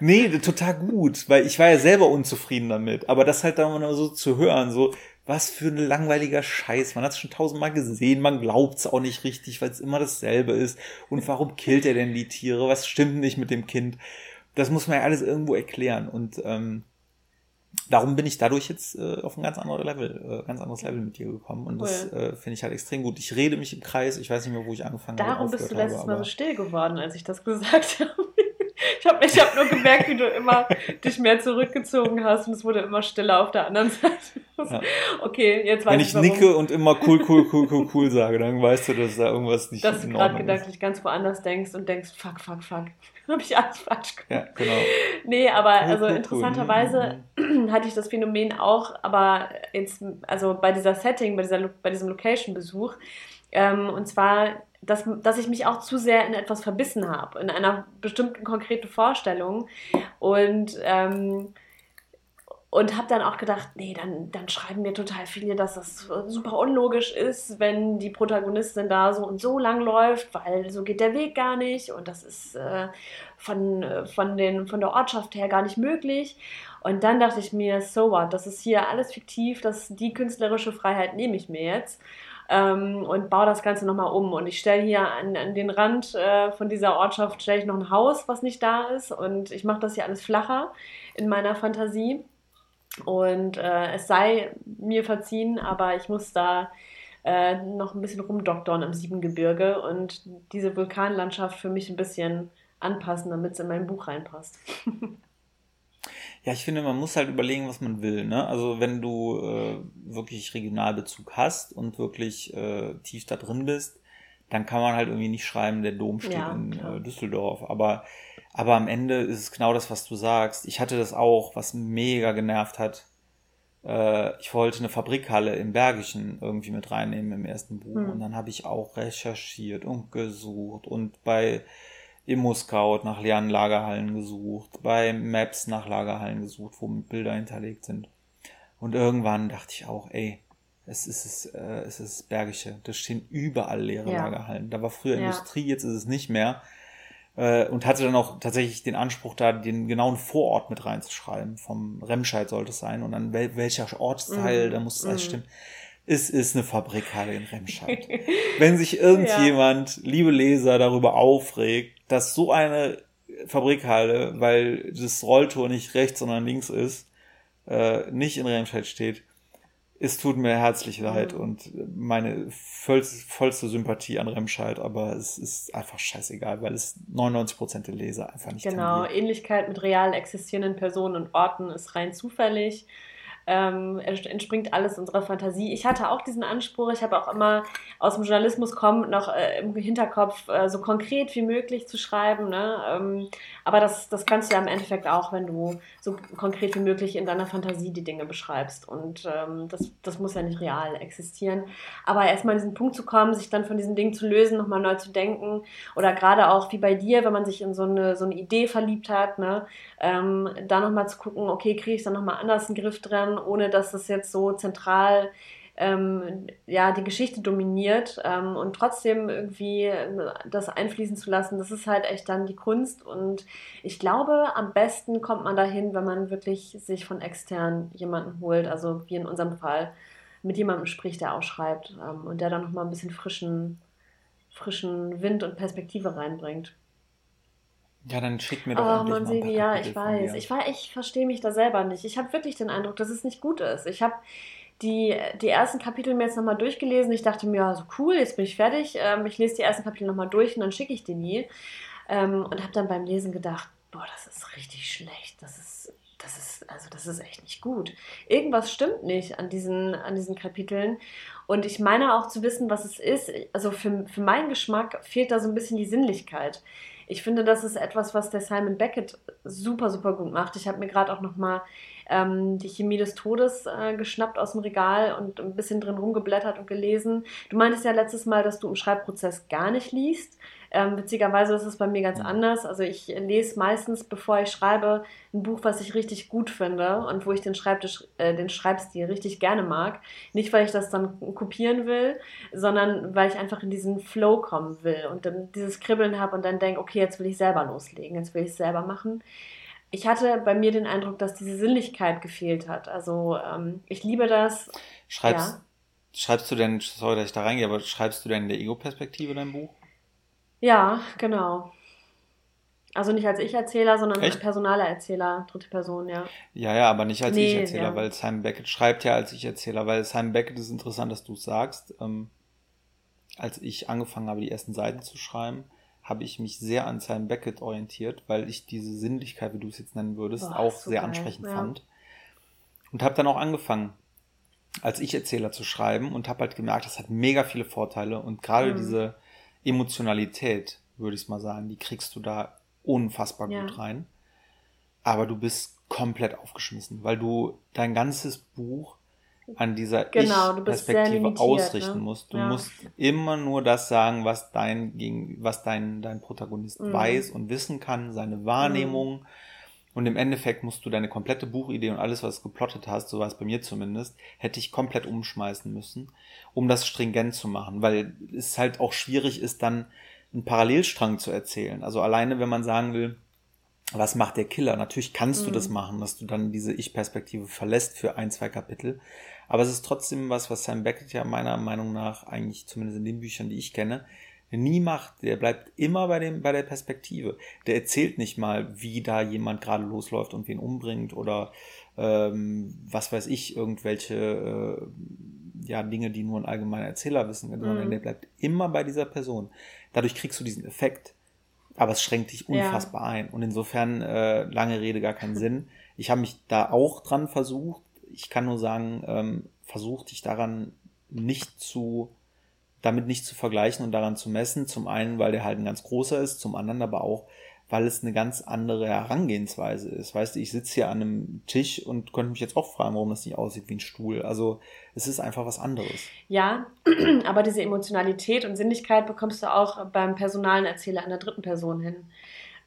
Nee, total gut, weil ich war ja selber unzufrieden damit. Aber das halt dann mal so zu hören, so, was für ein langweiliger Scheiß. Man hat es schon tausendmal gesehen, man glaubt es auch nicht richtig, weil es immer dasselbe ist. Und warum killt er denn die Tiere? Was stimmt nicht mit dem Kind? Das muss man ja alles irgendwo erklären. Und ähm, darum bin ich dadurch jetzt äh, auf ein ganz anderes Level, äh, ganz anderes Level mit dir gekommen. Und das äh, finde ich halt extrem gut. Ich rede mich im Kreis, ich weiß nicht mehr, wo ich angefangen habe. Darum bist du letztes habe, Mal so still geworden, als ich das gesagt habe. Ich habe ich hab nur gemerkt, wie du immer dich mehr zurückgezogen hast und es wurde immer stiller auf der anderen Seite. Ja. Okay, jetzt weiß Wenn ich, ich nicke und immer cool, cool, cool, cool, cool sage, dann weißt du, dass da irgendwas nicht dass in Ordnung ist. Dass du gerade gedanklich ganz woanders denkst und denkst, fuck, fuck, fuck. habe ich alles falsch gemacht. Ja, genau. Nee, aber cool, also cool, interessanterweise cool. hatte ich das Phänomen auch, aber jetzt, also bei dieser Setting, bei, dieser, bei diesem Location-Besuch, ähm, und zwar dass, dass ich mich auch zu sehr in etwas verbissen habe, in einer bestimmten konkreten Vorstellung. Und, ähm, und habe dann auch gedacht, nee, dann, dann schreiben mir total viele, dass das super unlogisch ist, wenn die Protagonistin da so und so lang läuft, weil so geht der Weg gar nicht und das ist äh, von, von, den, von der Ortschaft her gar nicht möglich. Und dann dachte ich mir, so what, das ist hier alles fiktiv, das, die künstlerische Freiheit nehme ich mir jetzt ähm, und baue das Ganze nochmal um. Und ich stelle hier an, an, den Rand äh, von dieser Ortschaft stelle ich noch ein Haus, was nicht da ist. Und ich mache das hier alles flacher in meiner Fantasie. Und äh, es sei mir verziehen, aber ich muss da äh, noch ein bisschen rumdoktern im Siebengebirge und diese Vulkanlandschaft für mich ein bisschen anpassen, damit es in mein Buch reinpasst. Ja, ich finde, man muss halt überlegen, was man will. Ne? Also wenn du äh, wirklich Regionalbezug hast und wirklich äh, tief da drin bist, dann kann man halt irgendwie nicht schreiben, der Dom steht ja, in äh, Düsseldorf. Aber, aber am Ende ist es genau das, was du sagst. Ich hatte das auch, was mega genervt hat. Äh, ich wollte eine Fabrikhalle im Bergischen irgendwie mit reinnehmen im ersten Buch. Hm. Und dann habe ich auch recherchiert und gesucht und bei Immo-Scout nach leeren Lagerhallen gesucht, bei Maps nach Lagerhallen gesucht, wo Bilder hinterlegt sind. Und irgendwann dachte ich auch, ey, es ist, äh, es ist Bergische. Da stehen überall leere ja. Lagerhallen. Da war früher ja. Industrie, jetzt ist es nicht mehr. Äh, und hatte dann auch tatsächlich den Anspruch, da den genauen Vorort mit reinzuschreiben. Vom Remscheid sollte es sein. Und dann wel welcher Ortsteil, mm. da muss es alles mm. stimmen. Es ist eine Fabrikhalle in Remscheid. Wenn sich irgendjemand, ja. liebe Leser, darüber aufregt, dass so eine Fabrikhalle, weil das Rolltor nicht rechts, sondern links ist, äh, nicht in Remscheid steht, es tut mir herzlich leid mhm. und meine vollste, vollste Sympathie an Remscheid, aber es ist einfach scheißegal, weil es 99% der Leser einfach nicht Genau, tangiert. Ähnlichkeit mit real existierenden Personen und Orten ist rein zufällig ähm, entspringt alles unserer Fantasie. Ich hatte auch diesen Anspruch, ich habe auch immer aus dem Journalismus kommen noch äh, im Hinterkopf äh, so konkret wie möglich zu schreiben. Ne? Ähm, aber das, das kannst du ja im Endeffekt auch, wenn du so konkret wie möglich in deiner Fantasie die Dinge beschreibst. Und ähm, das, das muss ja nicht real existieren. Aber erstmal an diesen Punkt zu kommen, sich dann von diesen Dingen zu lösen, nochmal neu zu denken oder gerade auch wie bei dir, wenn man sich in so eine, so eine Idee verliebt hat, ne? ähm, da nochmal zu gucken, okay, kriege ich da nochmal anders einen Griff dran ohne dass es jetzt so zentral ähm, ja, die Geschichte dominiert ähm, und trotzdem irgendwie äh, das einfließen zu lassen, das ist halt echt dann die Kunst. Und ich glaube, am besten kommt man dahin, wenn man wirklich sich von extern jemanden holt, also wie in unserem Fall mit jemandem spricht, der auch schreibt ähm, und der dann nochmal ein bisschen frischen, frischen Wind und Perspektive reinbringt. Ja, dann schick mir doch oh, Mann, Sevi, ja, ich weiß. Ich, ich verstehe mich da selber nicht. Ich habe wirklich den Eindruck, dass es nicht gut ist. Ich habe die, die ersten Kapitel mir jetzt nochmal durchgelesen. Ich dachte mir, ja, so cool, jetzt bin ich fertig. Ähm, ich lese die ersten Kapitel nochmal durch und dann schicke ich die nie. Ähm, und habe dann beim Lesen gedacht, boah, das ist richtig schlecht. Das ist, das ist, also das ist echt nicht gut. Irgendwas stimmt nicht an diesen, an diesen Kapiteln. Und ich meine auch zu wissen, was es ist. Also für, für meinen Geschmack fehlt da so ein bisschen die Sinnlichkeit. Ich finde, das ist etwas, was der Simon Beckett super, super gut macht. Ich habe mir gerade auch nochmal ähm, die Chemie des Todes äh, geschnappt aus dem Regal und ein bisschen drin rumgeblättert und gelesen. Du meintest ja letztes Mal, dass du im Schreibprozess gar nicht liest. Ähm, witzigerweise ist es bei mir ganz anders. Also ich lese meistens, bevor ich schreibe, ein Buch, was ich richtig gut finde und wo ich den Schreibtisch, äh, den Schreibstil richtig gerne mag. Nicht, weil ich das dann kopieren will, sondern weil ich einfach in diesen Flow kommen will und dann dieses Kribbeln habe und dann denke, okay, jetzt will ich selber loslegen, jetzt will ich es selber machen ich hatte bei mir den Eindruck, dass diese Sinnlichkeit gefehlt hat. Also ähm, ich liebe das. Schreibst, ja. schreibst du denn, sorry, dass ich da reingehe, aber schreibst du denn in der Ego-Perspektive dein Buch? Ja, genau. Also nicht als Ich-Erzähler, sondern Echt? als personaler Erzähler, dritte Person, ja. Ja, ja, aber nicht als nee, Ich-Erzähler, ja. weil Simon Beckett schreibt ja als Ich-Erzähler, weil Simon Beckett ist interessant, dass du es sagst. Ähm, als ich angefangen habe, die ersten Seiten zu schreiben, habe ich mich sehr an Simon Beckett orientiert, weil ich diese Sinnlichkeit, wie du es jetzt nennen würdest, Boah, auch sehr geil. ansprechend ja. fand. Und habe dann auch angefangen, als Ich-Erzähler zu schreiben und habe halt gemerkt, das hat mega viele Vorteile und gerade mhm. diese Emotionalität, würde ich mal sagen, die kriegst du da unfassbar ja. gut rein. Aber du bist komplett aufgeschmissen, weil du dein ganzes Buch an dieser genau, Ich-Perspektive ausrichten ne? musst. Du ja. musst immer nur das sagen, was dein, was dein, dein Protagonist mhm. weiß und wissen kann, seine Wahrnehmung. Mhm. Und im Endeffekt musst du deine komplette Buchidee und alles, was du geplottet hast, so war es bei mir zumindest, hätte ich komplett umschmeißen müssen, um das stringent zu machen, weil es halt auch schwierig ist, dann einen Parallelstrang zu erzählen. Also alleine, wenn man sagen will, was macht der Killer? Natürlich kannst mhm. du das machen, dass du dann diese Ich-Perspektive verlässt für ein, zwei Kapitel. Aber es ist trotzdem was, was Sam Beckett ja meiner Meinung nach eigentlich zumindest in den Büchern, die ich kenne, nie macht. Der bleibt immer bei dem, bei der Perspektive. Der erzählt nicht mal, wie da jemand gerade losläuft und wen umbringt oder ähm, was weiß ich, irgendwelche äh, ja, Dinge, die nur ein allgemeiner Erzähler wissen, mhm. sondern der bleibt immer bei dieser Person. Dadurch kriegst du diesen Effekt. Aber es schränkt dich unfassbar ja. ein. Und insofern, äh, lange Rede, gar keinen Sinn. Ich habe mich da auch dran versucht, ich kann nur sagen, ähm, versuch dich daran nicht zu, damit nicht zu vergleichen und daran zu messen. Zum einen, weil der halt ein ganz großer ist, zum anderen aber auch, weil es eine ganz andere Herangehensweise ist. Weißt du, ich sitze hier an einem Tisch und könnte mich jetzt auch fragen, warum das nicht aussieht wie ein Stuhl. Also es ist einfach was anderes. Ja, aber diese Emotionalität und Sinnlichkeit bekommst du auch beim personalen Erzähler in der dritten Person hin.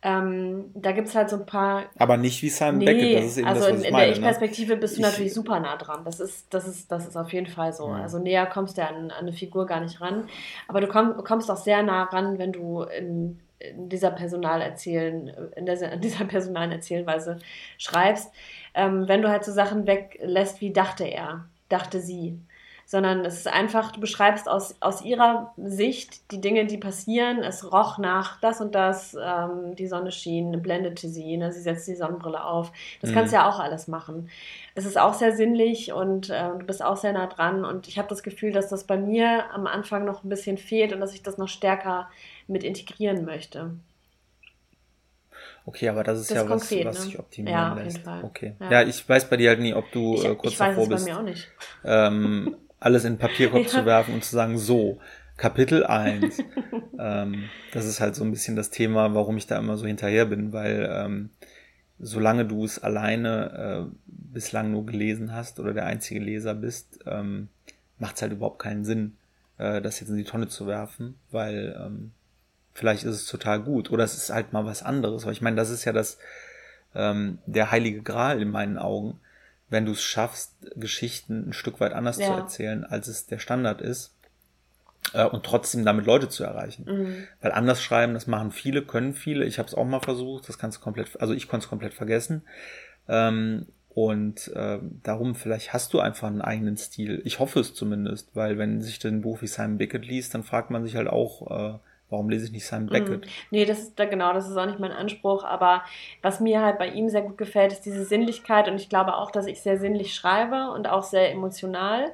Ähm, da gibt es halt so ein paar. Aber nicht wie Simon nee, Beckett, das ist eben also das, was ich in, meine. In der? Ich-Perspektive ne? bist du ich, natürlich super nah dran. Das ist, das ist, das ist auf jeden Fall so. Ja. Also näher kommst du an, an, eine Figur gar nicht ran. Aber du komm, kommst auch sehr nah ran, wenn du in, in dieser Personalerzählen, in, der, in dieser personalen Erzählweise schreibst. Ähm, wenn du halt so Sachen weglässt, wie dachte er, dachte sie sondern es ist einfach, du beschreibst aus, aus ihrer Sicht die Dinge, die passieren. Es roch nach das und das, ähm, die Sonne schien, blendete sie, ne? sie setzt die Sonnenbrille auf. Das mhm. kannst du ja auch alles machen. Es ist auch sehr sinnlich und äh, du bist auch sehr nah dran und ich habe das Gefühl, dass das bei mir am Anfang noch ein bisschen fehlt und dass ich das noch stärker mit integrieren möchte. Okay, aber das ist das ja ist was, konkret, was ne? sich optimieren ja, lässt. Okay. Ja. ja. ich weiß bei dir halt nie, ob du ich, äh, kurz ich weiß davor es bist. Bei mir auch nicht. Ähm, alles in den Papierkorb ja. zu werfen und zu sagen, so, Kapitel 1. ähm, das ist halt so ein bisschen das Thema, warum ich da immer so hinterher bin, weil ähm, solange du es alleine äh, bislang nur gelesen hast oder der einzige Leser bist, ähm, macht es halt überhaupt keinen Sinn, äh, das jetzt in die Tonne zu werfen, weil ähm, vielleicht ist es total gut oder es ist halt mal was anderes. Weil ich meine, das ist ja das ähm, der heilige Gral in meinen Augen, wenn du es schaffst, Geschichten ein Stück weit anders ja. zu erzählen, als es der Standard ist. Äh, und trotzdem damit Leute zu erreichen. Mhm. Weil anders schreiben, das machen viele, können viele. Ich habe es auch mal versucht, das kannst du komplett, also ich konnte es komplett vergessen. Ähm, Und äh, darum, vielleicht hast du einfach einen eigenen Stil. Ich hoffe es zumindest, weil wenn sich ein Buch wie Simon Beckett liest, dann fragt man sich halt auch, äh, warum lese ich nicht Simon Beckett? Mm. Nee, das ist da genau, das ist auch nicht mein Anspruch. Aber was mir halt bei ihm sehr gut gefällt, ist diese Sinnlichkeit. Und ich glaube auch, dass ich sehr sinnlich schreibe und auch sehr emotional.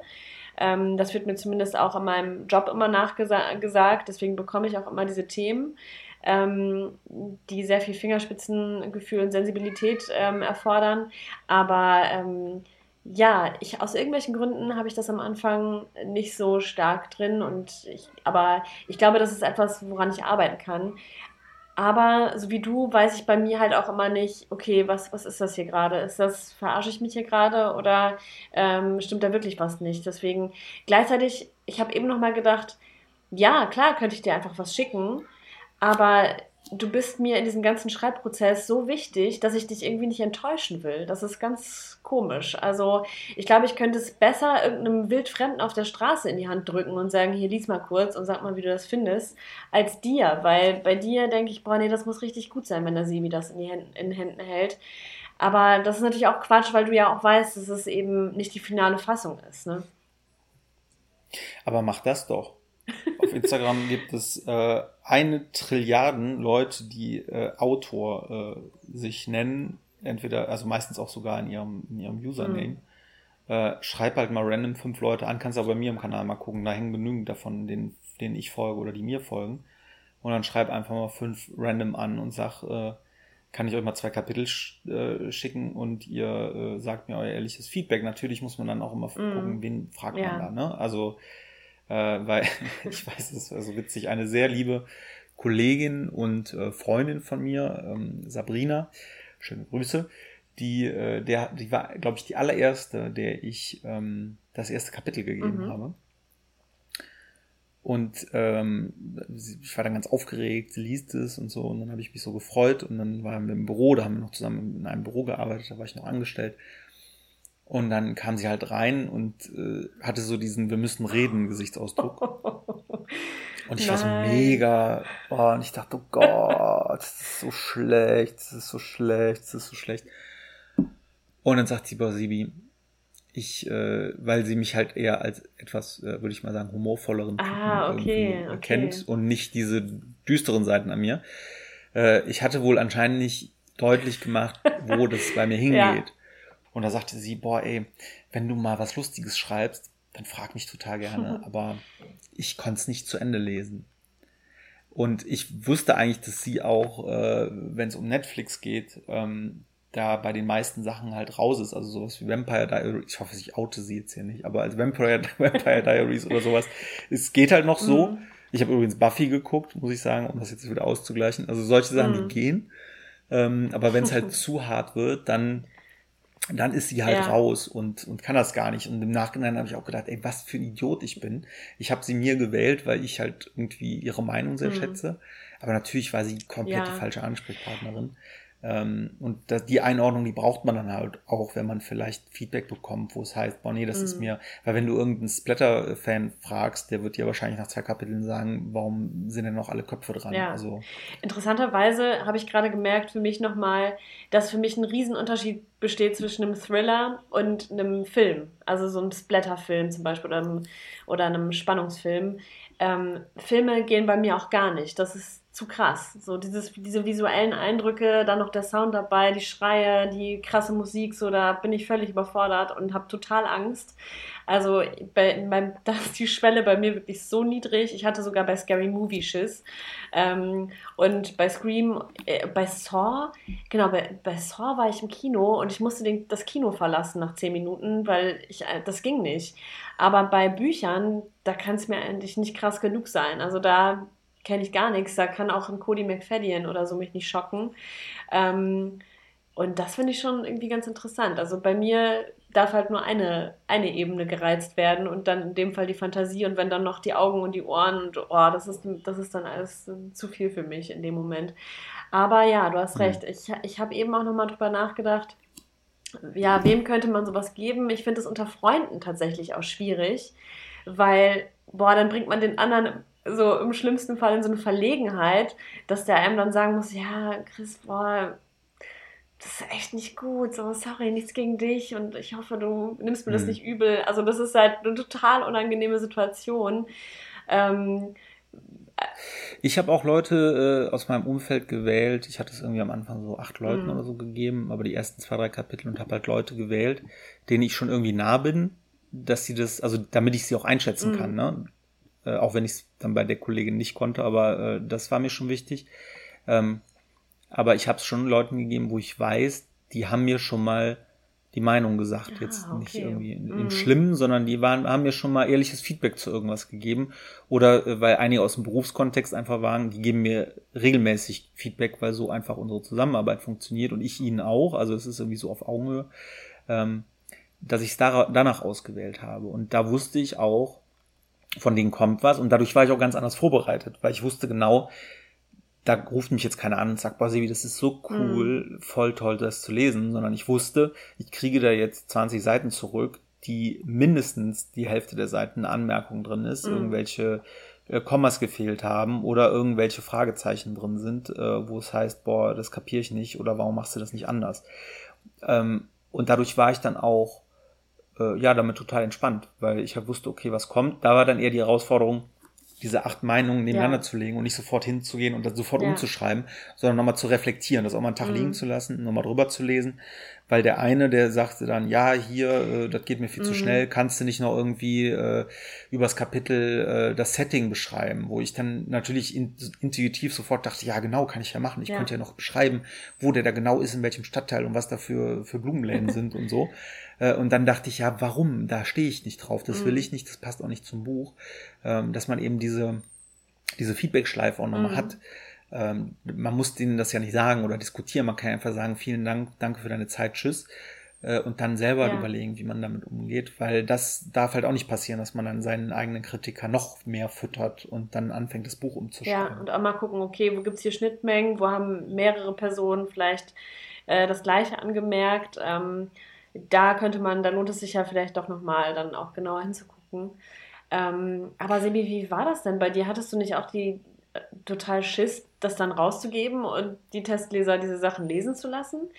Ähm, das wird mir zumindest auch in meinem Job immer nachgesagt. Deswegen bekomme ich auch immer diese Themen ähm, die sehr viel Fingerspitzengefühl und Sensibilität ähm, erfordern. Aber ähm, ja, ich aus irgendwelchen Gründen habe ich das am Anfang nicht so stark drin und ich, aber ich glaube, das ist etwas, woran ich arbeiten kann. Aber so wie du weiß ich bei mir halt auch immer nicht, okay, was, was ist das hier gerade? Ist das, verarsche ich mich hier gerade oder ähm, stimmt da wirklich was nicht? Deswegen gleichzeitig, ich habe eben nochmal gedacht, ja, klar, könnte ich dir einfach was schicken, aber du bist mir in diesem ganzen Schreibprozess so wichtig, dass ich dich irgendwie nicht enttäuschen will. Das ist ganz komisch. Also ich glaube, ich könnte es besser irgendeinem Wildfremden auf der Straße in die Hand drücken und sagen, hier lies mal kurz und sag mal, wie du das findest, als dir. Weil bei dir denke ich, boah, nee, das muss richtig gut sein, wenn der Simi das in, die Händen, in Händen hält. Aber das ist natürlich auch Quatsch, weil du ja auch weißt, dass es eben nicht die finale Fassung ist. Ne? Aber mach das doch. Auf Instagram gibt es äh, eine Trilliarden Leute, die äh, Autor äh, sich nennen, entweder, also meistens auch sogar in ihrem, in ihrem Username. Mhm. Schreib halt mal random fünf Leute an, kannst aber bei mir im Kanal mal gucken, da hängen genügend davon, denen, denen ich folge oder die mir folgen. Und dann schreib einfach mal fünf random an und sag, äh, kann ich euch mal zwei Kapitel sch äh, schicken und ihr äh, sagt mir euer ehrliches Feedback. Natürlich muss man dann auch immer mm. gucken, wen fragt ja. man da, ne? Also äh, weil ich weiß, es ist also witzig, eine sehr liebe Kollegin und äh, Freundin von mir, ähm, Sabrina, schöne Grüße, die, äh, der, die war, glaube ich, die allererste, der ich ähm, das erste Kapitel gegeben mhm. habe. Und ähm, ich war dann ganz aufgeregt, sie liest es und so, und dann habe ich mich so gefreut und dann waren wir im Büro, da haben wir noch zusammen in einem Büro gearbeitet, da war ich noch angestellt. Und dann kam sie halt rein und äh, hatte so diesen Wir müssen reden Gesichtsausdruck. Und ich Nein. war so mega, oh, und ich dachte, oh Gott, das ist so schlecht, das ist so schlecht, das ist so schlecht. Und dann sagt sie, boah, Sibi, ich, äh, weil sie mich halt eher als etwas, äh, würde ich mal sagen, humorvolleren Typen ah, okay, okay. kennt und nicht diese düsteren Seiten an mir. Äh, ich hatte wohl anscheinend nicht deutlich gemacht, wo das bei mir hingeht. Ja. Und da sagte sie, boah, ey, wenn du mal was Lustiges schreibst, dann frag mich total gerne. Aber ich konnte es nicht zu Ende lesen. Und ich wusste eigentlich, dass sie auch, äh, wenn es um Netflix geht, ähm, da bei den meisten Sachen halt raus ist. Also sowas wie Vampire Diaries. Ich hoffe, ich oute sie jetzt hier nicht, aber als Vampire, Vampire Diaries oder sowas. Es geht halt noch so. Mhm. Ich habe übrigens Buffy geguckt, muss ich sagen, um das jetzt wieder auszugleichen. Also solche Sachen, mhm. die gehen. Ähm, aber wenn es halt zu hart wird, dann dann ist sie halt ja. raus und, und kann das gar nicht. Und im Nachhinein habe ich auch gedacht, ey, was für ein Idiot ich bin. Ich habe sie mir gewählt, weil ich halt irgendwie ihre Meinung sehr mhm. schätze. Aber natürlich war sie komplett ja. die falsche Ansprechpartnerin. Ähm, und das, die Einordnung, die braucht man dann halt auch, wenn man vielleicht Feedback bekommt, wo es heißt, boah, nee, das mm. ist mhm. mir, weil wenn du irgendeinen Splatter-Fan fragst, der wird dir wahrscheinlich nach zwei Kapiteln sagen, warum sind denn noch alle Köpfe dran? Ja. Also, Interessanterweise habe ich gerade gemerkt für mich nochmal, dass für mich ein Riesenunterschied besteht zwischen einem Thriller und einem Film. Also so einem Splatter-Film zum Beispiel oder einem, oder einem Spannungsfilm. Ähm, Filme gehen bei mir auch gar nicht. Das ist zu krass. So dieses, diese visuellen Eindrücke, dann noch der Sound dabei, die Schreie, die krasse Musik, so da bin ich völlig überfordert und habe total Angst. Also bei, beim, da ist die Schwelle bei mir wirklich so niedrig. Ich hatte sogar bei Scary Movie Schiss. Ähm, und bei Scream, äh, bei Saw, genau, bei, bei Saw war ich im Kino und ich musste den, das Kino verlassen nach zehn Minuten, weil ich, äh, das ging nicht. Aber bei Büchern, da kann es mir eigentlich nicht krass genug sein. Also da kenne ich gar nichts. Da kann auch ein Cody McFadden oder so mich nicht schocken. Ähm, und das finde ich schon irgendwie ganz interessant. Also bei mir darf halt nur eine, eine Ebene gereizt werden und dann in dem Fall die Fantasie und wenn dann noch die Augen und die Ohren und oh, das ist, das ist dann alles zu viel für mich in dem Moment. Aber ja, du hast mhm. recht. Ich, ich habe eben auch nochmal drüber nachgedacht, ja, wem könnte man sowas geben? Ich finde es unter Freunden tatsächlich auch schwierig, weil, boah, dann bringt man den anderen so im schlimmsten Fall in so eine Verlegenheit, dass der einem dann sagen muss, ja, Chris, boah, das ist echt nicht gut, so sorry, nichts gegen dich und ich hoffe, du nimmst mir das mhm. nicht übel. Also das ist halt eine total unangenehme Situation. Ähm, ich habe auch Leute äh, aus meinem Umfeld gewählt. Ich hatte es irgendwie am Anfang so acht Leuten mhm. oder so gegeben, aber die ersten zwei, drei Kapitel und habe halt Leute gewählt, denen ich schon irgendwie nah bin, dass sie das, also damit ich sie auch einschätzen mhm. kann, ne? Äh, auch wenn ich es dann bei der Kollegin nicht konnte, aber äh, das war mir schon wichtig. Ähm, aber ich habe es schon Leuten gegeben, wo ich weiß, die haben mir schon mal die Meinung gesagt, ah, jetzt okay. nicht irgendwie mhm. im Schlimmen, sondern die waren, haben mir schon mal ehrliches Feedback zu irgendwas gegeben. Oder äh, weil einige aus dem Berufskontext einfach waren, die geben mir regelmäßig Feedback, weil so einfach unsere Zusammenarbeit funktioniert und ich ihnen auch. Also es ist irgendwie so auf Augenhöhe, ähm, dass ich es danach ausgewählt habe. Und da wusste ich auch, von denen kommt was. Und dadurch war ich auch ganz anders vorbereitet, weil ich wusste genau, da ruft mich jetzt keiner an und sagt, boah, Sebi, das ist so cool, mhm. voll toll, das zu lesen, sondern ich wusste, ich kriege da jetzt 20 Seiten zurück, die mindestens die Hälfte der Seiten Anmerkungen drin ist, mhm. irgendwelche äh, Kommas gefehlt haben oder irgendwelche Fragezeichen drin sind, äh, wo es heißt, boah, das kapiere ich nicht oder warum machst du das nicht anders? Ähm, und dadurch war ich dann auch äh, ja damit total entspannt, weil ich halt wusste, okay, was kommt. Da war dann eher die Herausforderung, diese acht Meinungen nebeneinander ja. zu legen und nicht sofort hinzugehen und dann sofort ja. umzuschreiben, sondern nochmal zu reflektieren, das auch mal einen Tag mhm. liegen zu lassen, nochmal drüber zu lesen, weil der eine, der sagte dann, ja, hier, äh, das geht mir viel mhm. zu schnell, kannst du nicht noch irgendwie äh, übers Kapitel äh, das Setting beschreiben, wo ich dann natürlich in, intuitiv sofort dachte, ja, genau, kann ich ja machen, ich ja. könnte ja noch beschreiben, wo der da genau ist, in welchem Stadtteil und was da für, für Blumenläden sind und so. Äh, und dann dachte ich, ja, warum? Da stehe ich nicht drauf, das mhm. will ich nicht, das passt auch nicht zum Buch. Ähm, dass man eben diese, diese Feedback-Schleife auch nochmal mhm. hat. Ähm, man muss denen das ja nicht sagen oder diskutieren, man kann einfach sagen, vielen Dank, danke für deine Zeit, tschüss. Äh, und dann selber ja. überlegen, wie man damit umgeht, weil das darf halt auch nicht passieren, dass man dann seinen eigenen Kritiker noch mehr füttert und dann anfängt, das Buch umzuschreiben. Ja, und auch mal gucken, okay, wo gibt's hier Schnittmengen, wo haben mehrere Personen vielleicht äh, das Gleiche angemerkt. Ähm, da könnte man, da lohnt es sich ja vielleicht doch nochmal dann auch genauer hinzugucken. Ähm, aber Sebi, wie war das denn bei dir? Hattest du nicht auch die total Schiss, das dann rauszugeben und die Testleser diese Sachen lesen zu lassen?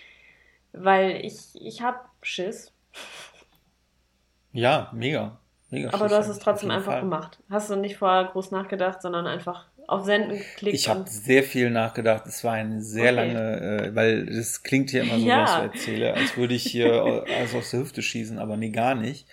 Weil ich, ich habe Schiss. Ja, mega. mega aber du hast es trotzdem einfach Fall. gemacht. Hast du nicht vorher groß nachgedacht, sondern einfach auf Senden geklickt. Ich habe sehr viel nachgedacht. Es war eine sehr okay. lange, äh, weil das klingt ja immer so, ja. was ich erzähle, als würde ich hier alles aus der Hüfte schießen, aber nee, gar nicht.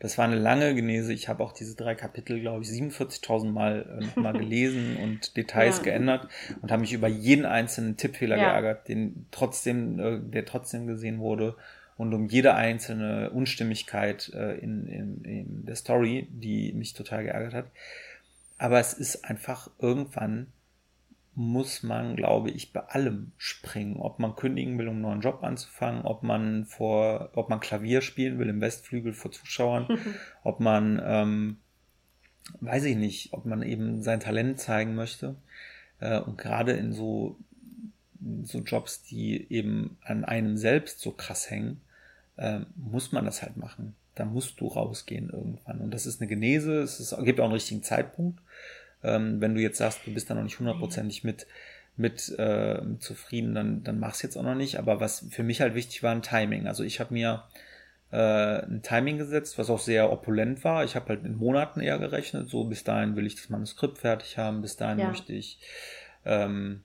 Das war eine lange Genese. Ich habe auch diese drei Kapitel, glaube ich, 47.000 Mal äh, nochmal gelesen und Details ja. geändert und habe mich über jeden einzelnen Tippfehler ja. geärgert, den trotzdem, äh, der trotzdem gesehen wurde und um jede einzelne Unstimmigkeit äh, in, in, in der Story, die mich total geärgert hat. Aber es ist einfach irgendwann muss man, glaube ich, bei allem springen. Ob man kündigen will, um einen neuen Job anzufangen, ob man vor, ob man Klavier spielen will im Westflügel vor Zuschauern, ob man, ähm, weiß ich nicht, ob man eben sein Talent zeigen möchte. Äh, und gerade in so, so Jobs, die eben an einem selbst so krass hängen, äh, muss man das halt machen. Da musst du rausgehen irgendwann. Und das ist eine Genese, es ist, gibt auch einen richtigen Zeitpunkt. Ähm, wenn du jetzt sagst, du bist da noch nicht hundertprozentig mit, mit, äh, mit zufrieden, dann, dann mach's jetzt auch noch nicht. Aber was für mich halt wichtig war, ein Timing. Also ich habe mir äh, ein Timing gesetzt, was auch sehr opulent war. Ich habe halt in Monaten eher gerechnet. So, bis dahin will ich das Manuskript fertig haben, bis dahin ja. möchte ich ähm,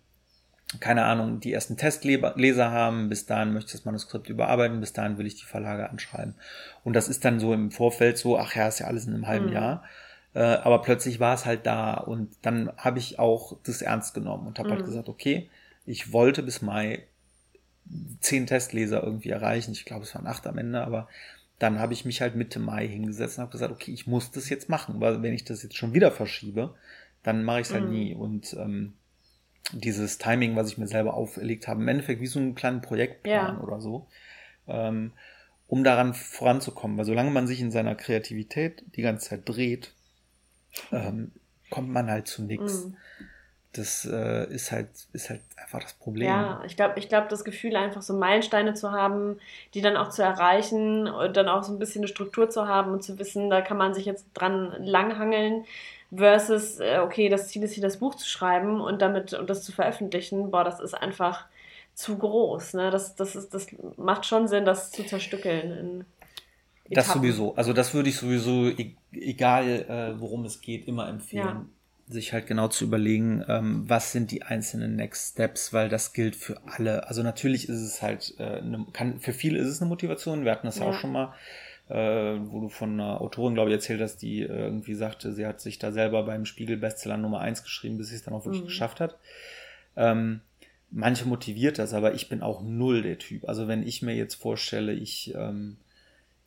keine Ahnung, die ersten Testleser haben, bis dahin möchte ich das Manuskript überarbeiten, bis dahin will ich die Verlage anschreiben. Und das ist dann so im Vorfeld so, ach ja, ist ja alles in einem halben mhm. Jahr. Äh, aber plötzlich war es halt da und dann habe ich auch das ernst genommen und habe halt mhm. halt gesagt, okay, ich wollte bis Mai zehn Testleser irgendwie erreichen. Ich glaube, es waren acht am Ende, aber dann habe ich mich halt Mitte Mai hingesetzt und habe gesagt, okay, ich muss das jetzt machen, weil wenn ich das jetzt schon wieder verschiebe, dann mache ich es halt mhm. nie. Und ähm, dieses Timing, was ich mir selber auferlegt habe, im Endeffekt wie so einen kleinen Projektplan ja. oder so, ähm, um daran voranzukommen. Weil solange man sich in seiner Kreativität die ganze Zeit dreht, ähm, kommt man halt zu nichts. Mhm. Das äh, ist halt ist halt einfach das Problem. Ja, ich glaube, ich glaube, das Gefühl einfach so Meilensteine zu haben, die dann auch zu erreichen und dann auch so ein bisschen eine Struktur zu haben und zu wissen, da kann man sich jetzt dran langhangeln versus äh, okay, das Ziel ist hier das Buch zu schreiben und damit und das zu veröffentlichen. Boah, das ist einfach zu groß. Ne? Das, das, ist, das macht schon Sinn, das zu zerstückeln. Das sowieso. Also das würde ich sowieso, e-, egal äh, worum es geht, immer empfehlen. Ja. Sich halt genau zu überlegen, ähm, was sind die einzelnen Next Steps, weil das gilt für alle. Also natürlich ist es halt, äh, ne, kann, für viele ist es eine Motivation. Wir hatten das ja auch schon mal äh, wo du von einer Autorin, glaube ich, erzählt hast, die äh, irgendwie sagte, sie hat sich da selber beim Spiegel Bestseller Nummer 1 geschrieben, bis sie es dann auch wirklich mhm. geschafft hat. Ähm, manche motiviert das, aber ich bin auch null der Typ. Also wenn ich mir jetzt vorstelle, ich, ähm,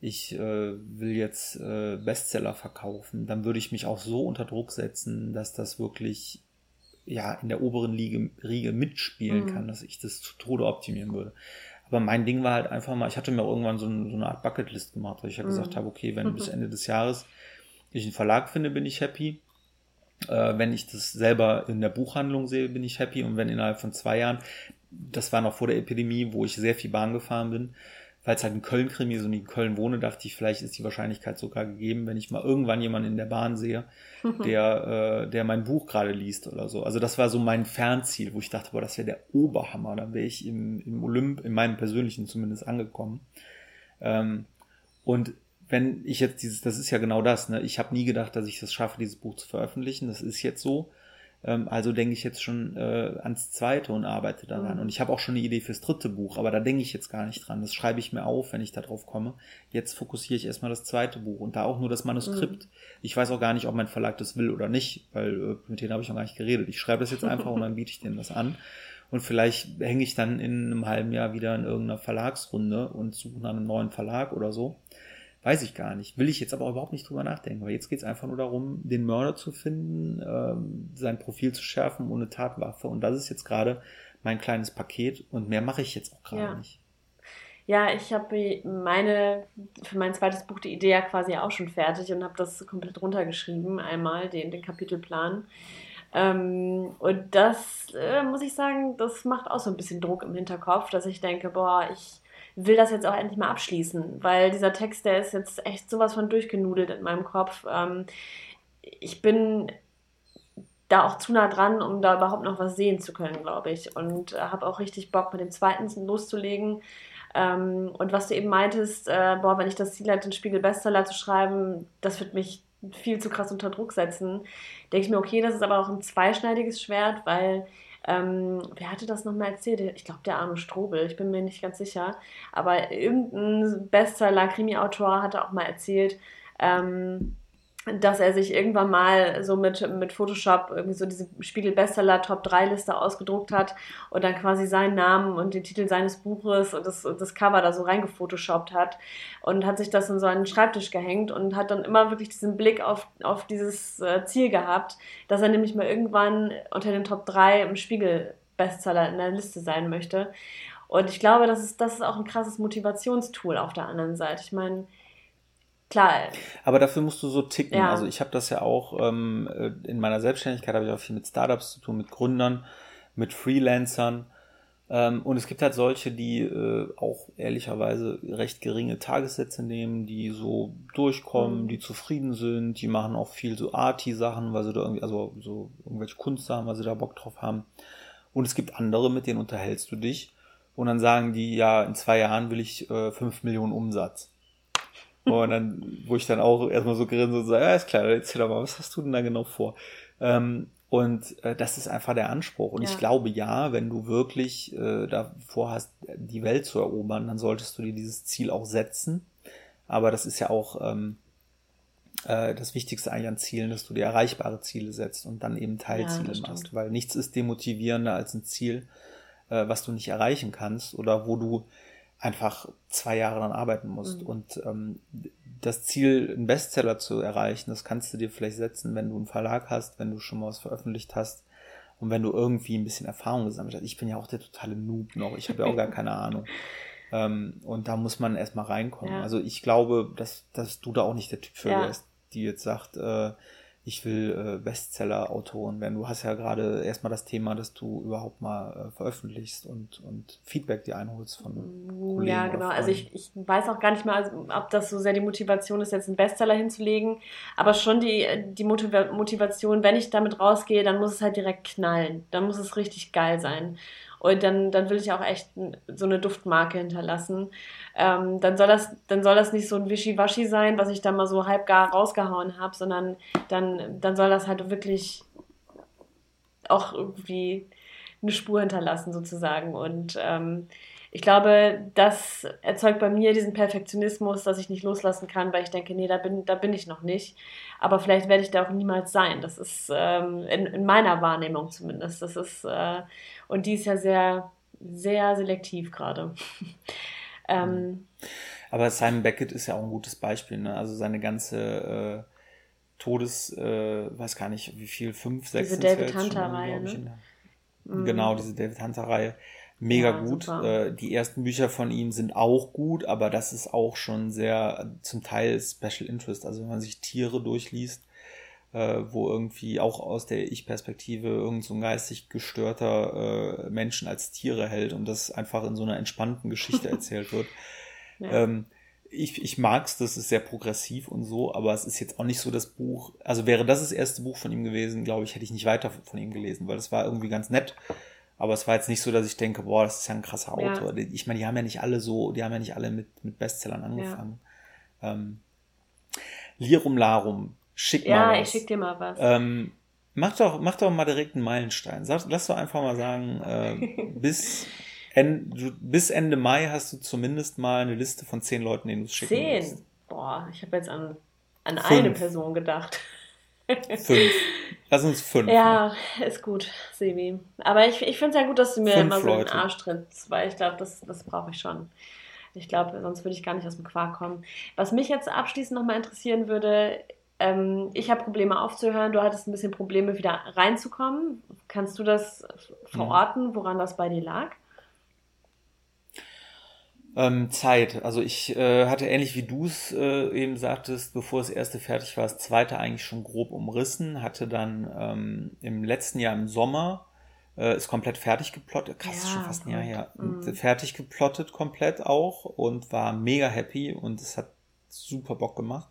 ich äh, will jetzt äh, Bestseller verkaufen, dann würde ich mich auch so unter Druck setzen, dass das wirklich ja in der oberen Liga, Riege mitspielen mhm. kann, dass ich das zu Tode optimieren würde. Aber mein Ding war halt einfach mal, ich hatte mir irgendwann so, ein, so eine Art Bucketlist gemacht, weil ich ja mhm. gesagt habe, okay, wenn mhm. bis Ende des Jahres ich einen Verlag finde, bin ich happy. Äh, wenn ich das selber in der Buchhandlung sehe, bin ich happy. Und wenn innerhalb von zwei Jahren, das war noch vor der Epidemie, wo ich sehr viel Bahn gefahren bin, weil es halt ein Köln-Krimi ist und ich in Köln wohne, dachte ich, vielleicht ist die Wahrscheinlichkeit sogar gegeben, wenn ich mal irgendwann jemanden in der Bahn sehe, der, äh, der mein Buch gerade liest oder so. Also das war so mein Fernziel, wo ich dachte, boah, das wäre der Oberhammer. Dann wäre ich im, im Olymp, in meinem persönlichen zumindest angekommen. Ähm, und wenn ich jetzt dieses, das ist ja genau das, ne? Ich habe nie gedacht, dass ich das schaffe, dieses Buch zu veröffentlichen. Das ist jetzt so. Ähm, also denke ich jetzt schon äh, ans zweite und arbeite daran. Mhm. Und ich habe auch schon eine Idee fürs dritte Buch, aber da denke ich jetzt gar nicht dran. Das schreibe ich mir auf, wenn ich da drauf komme. Jetzt fokussiere ich erstmal das zweite Buch und da auch nur das Manuskript. Mhm. Ich weiß auch gar nicht, ob mein Verlag das will oder nicht, weil äh, mit denen habe ich noch gar nicht geredet. Ich schreibe das jetzt einfach und dann biete ich denen das an. Und vielleicht hänge ich dann in einem halben Jahr wieder in irgendeiner Verlagsrunde und suche nach einem neuen Verlag oder so. Weiß ich gar nicht. Will ich jetzt aber überhaupt nicht drüber nachdenken, weil jetzt geht es einfach nur darum, den Mörder zu finden, ähm, sein Profil zu schärfen ohne Tatwaffe. Und das ist jetzt gerade mein kleines Paket und mehr mache ich jetzt auch gerade ja. nicht. Ja, ich habe meine, für mein zweites Buch die Idee ja quasi auch schon fertig und habe das komplett runtergeschrieben, einmal den, den Kapitelplan. Ähm, und das äh, muss ich sagen, das macht auch so ein bisschen Druck im Hinterkopf, dass ich denke, boah, ich will das jetzt auch endlich mal abschließen, weil dieser Text, der ist jetzt echt sowas von durchgenudelt in meinem Kopf. Ähm, ich bin da auch zu nah dran, um da überhaupt noch was sehen zu können, glaube ich. Und äh, habe auch richtig Bock, mit dem zweiten loszulegen. Ähm, und was du eben meintest, äh, boah, wenn ich das Ziel hatte, den Spiegel Bestseller zu schreiben, das wird mich viel zu krass unter Druck setzen. Denke ich mir, okay, das ist aber auch ein zweischneidiges Schwert, weil ähm, wer hatte das nochmal erzählt? Ich glaube, der Arno Strobel, ich bin mir nicht ganz sicher. Aber irgendein Bestseller-Krimi-Autor hatte auch mal erzählt, ähm, dass er sich irgendwann mal so mit, mit Photoshop irgendwie so diese Spiegel-Bestseller Top 3 Liste ausgedruckt hat und dann quasi seinen Namen und den Titel seines Buches und das, das Cover da so reingefotoshoppt hat und hat sich das in so einen Schreibtisch gehängt und hat dann immer wirklich diesen Blick auf, auf dieses äh, Ziel gehabt, dass er nämlich mal irgendwann unter den Top 3 im Spiegel-Bestseller in der Liste sein möchte. Und ich glaube, das ist, das ist auch ein krasses Motivationstool auf der anderen Seite. Ich meine, Klar. Aber dafür musst du so ticken. Ja. Also ich habe das ja auch ähm, äh, in meiner Selbstständigkeit habe ich auch viel mit Startups zu tun, mit Gründern, mit Freelancern. Ähm, und es gibt halt solche, die äh, auch ehrlicherweise recht geringe Tagessätze nehmen, die so durchkommen, mhm. die zufrieden sind, die machen auch viel so Arty-Sachen, weil sie da irgendwie, also so irgendwelche Kunstsachen, weil sie da Bock drauf haben. Und es gibt andere, mit denen unterhältst du dich. Und dann sagen die, ja, in zwei Jahren will ich äh, 5 Millionen Umsatz. Und dann, wo ich dann auch erstmal so grinse und sage, ja, ist klar, erzähl doch mal, was hast du denn da genau vor? Ähm, und äh, das ist einfach der Anspruch. Und ja. ich glaube, ja, wenn du wirklich äh, davor hast, die Welt zu erobern, dann solltest du dir dieses Ziel auch setzen. Aber das ist ja auch ähm, äh, das Wichtigste eigentlich an Zielen, dass du dir erreichbare Ziele setzt und dann eben Teilziele ja, machst. Weil nichts ist demotivierender als ein Ziel, äh, was du nicht erreichen kannst oder wo du einfach zwei Jahre dann arbeiten musst. Mhm. Und ähm, das Ziel, einen Bestseller zu erreichen, das kannst du dir vielleicht setzen, wenn du einen Verlag hast, wenn du schon mal was veröffentlicht hast und wenn du irgendwie ein bisschen Erfahrung gesammelt hast. Ich bin ja auch der totale Noob noch, ich habe ja auch gar keine Ahnung. Ähm, und da muss man erstmal reinkommen. Ja. Also ich glaube, dass, dass du da auch nicht der Typ für ja. wärst, die jetzt sagt, äh, ich will äh, Bestseller-Autorin werden. Du hast ja gerade erstmal das Thema, dass du überhaupt mal äh, veröffentlichst und, und Feedback dir einholst von Kollegen. Ja, genau. Also ich, ich weiß auch gar nicht mehr, also, ob das so sehr die Motivation ist, jetzt einen Bestseller hinzulegen, aber schon die, die Motiva Motivation, wenn ich damit rausgehe, dann muss es halt direkt knallen. Dann muss es richtig geil sein. Und dann, dann will ich auch echt so eine Duftmarke hinterlassen. Ähm, dann, soll das, dann soll das nicht so ein Wischiwaschi sein, was ich dann mal so halb gar rausgehauen habe, sondern dann, dann soll das halt wirklich auch irgendwie eine Spur hinterlassen sozusagen. Und ähm, ich glaube, das erzeugt bei mir diesen Perfektionismus, dass ich nicht loslassen kann, weil ich denke, nee, da bin, da bin ich noch nicht. Aber vielleicht werde ich da auch niemals sein. Das ist ähm, in, in, meiner Wahrnehmung zumindest. Das ist, äh, und die ist ja sehr, sehr selektiv gerade. ähm, Aber Simon Beckett ist ja auch ein gutes Beispiel. Ne? Also seine ganze äh, Todes, äh, weiß gar nicht, wie viel, fünf, sechs. Diese David Hunter-Reihe, ne? Mhm. Genau, diese David Hunter-Reihe. Mega ja, gut. Äh, die ersten Bücher von ihm sind auch gut, aber das ist auch schon sehr zum Teil Special Interest. Also wenn man sich Tiere durchliest, äh, wo irgendwie auch aus der Ich-Perspektive irgend so ein geistig gestörter äh, Menschen als Tiere hält und das einfach in so einer entspannten Geschichte erzählt wird. Ja. Ähm, ich, ich mag es, das ist sehr progressiv und so, aber es ist jetzt auch nicht so das Buch. Also wäre das das erste Buch von ihm gewesen, glaube ich, hätte ich nicht weiter von ihm gelesen, weil das war irgendwie ganz nett. Aber es war jetzt nicht so, dass ich denke, boah, das ist ja ein krasser Autor. Ja. Ich meine, die haben ja nicht alle so, die haben ja nicht alle mit, mit Bestsellern angefangen. Ja. Ähm, Lirum Larum, schick ja, mal was. Ja, ich schick dir mal was. Ähm, mach doch, mach doch mal direkt einen Meilenstein. Sag, lass doch einfach mal sagen, äh, bis en, bis Ende Mai hast du zumindest mal eine Liste von zehn Leuten, denen du es schicken Zehn? Willst. Boah, ich habe jetzt an, an eine Person gedacht. Fünf. Lass uns fünf. Ja, ist gut, Sebi. Aber ich, ich finde es ja gut, dass du mir fünf immer so Leute. den Arsch trittst, weil ich glaube, das, das brauche ich schon. Ich glaube, sonst würde ich gar nicht aus dem Quark kommen. Was mich jetzt abschließend nochmal interessieren würde, ähm, ich habe Probleme aufzuhören, du hattest ein bisschen Probleme wieder reinzukommen. Kannst du das verorten, woran das bei dir lag? Ähm, Zeit. Also ich äh, hatte ähnlich wie du es äh, eben sagtest, bevor das erste fertig war, das zweite eigentlich schon grob umrissen, hatte dann ähm, im letzten Jahr im Sommer äh, ist komplett fertig geplottet, krass, ja, schon fast ein Jahr her, mhm. fertig geplottet komplett auch und war mega happy und es hat super Bock gemacht.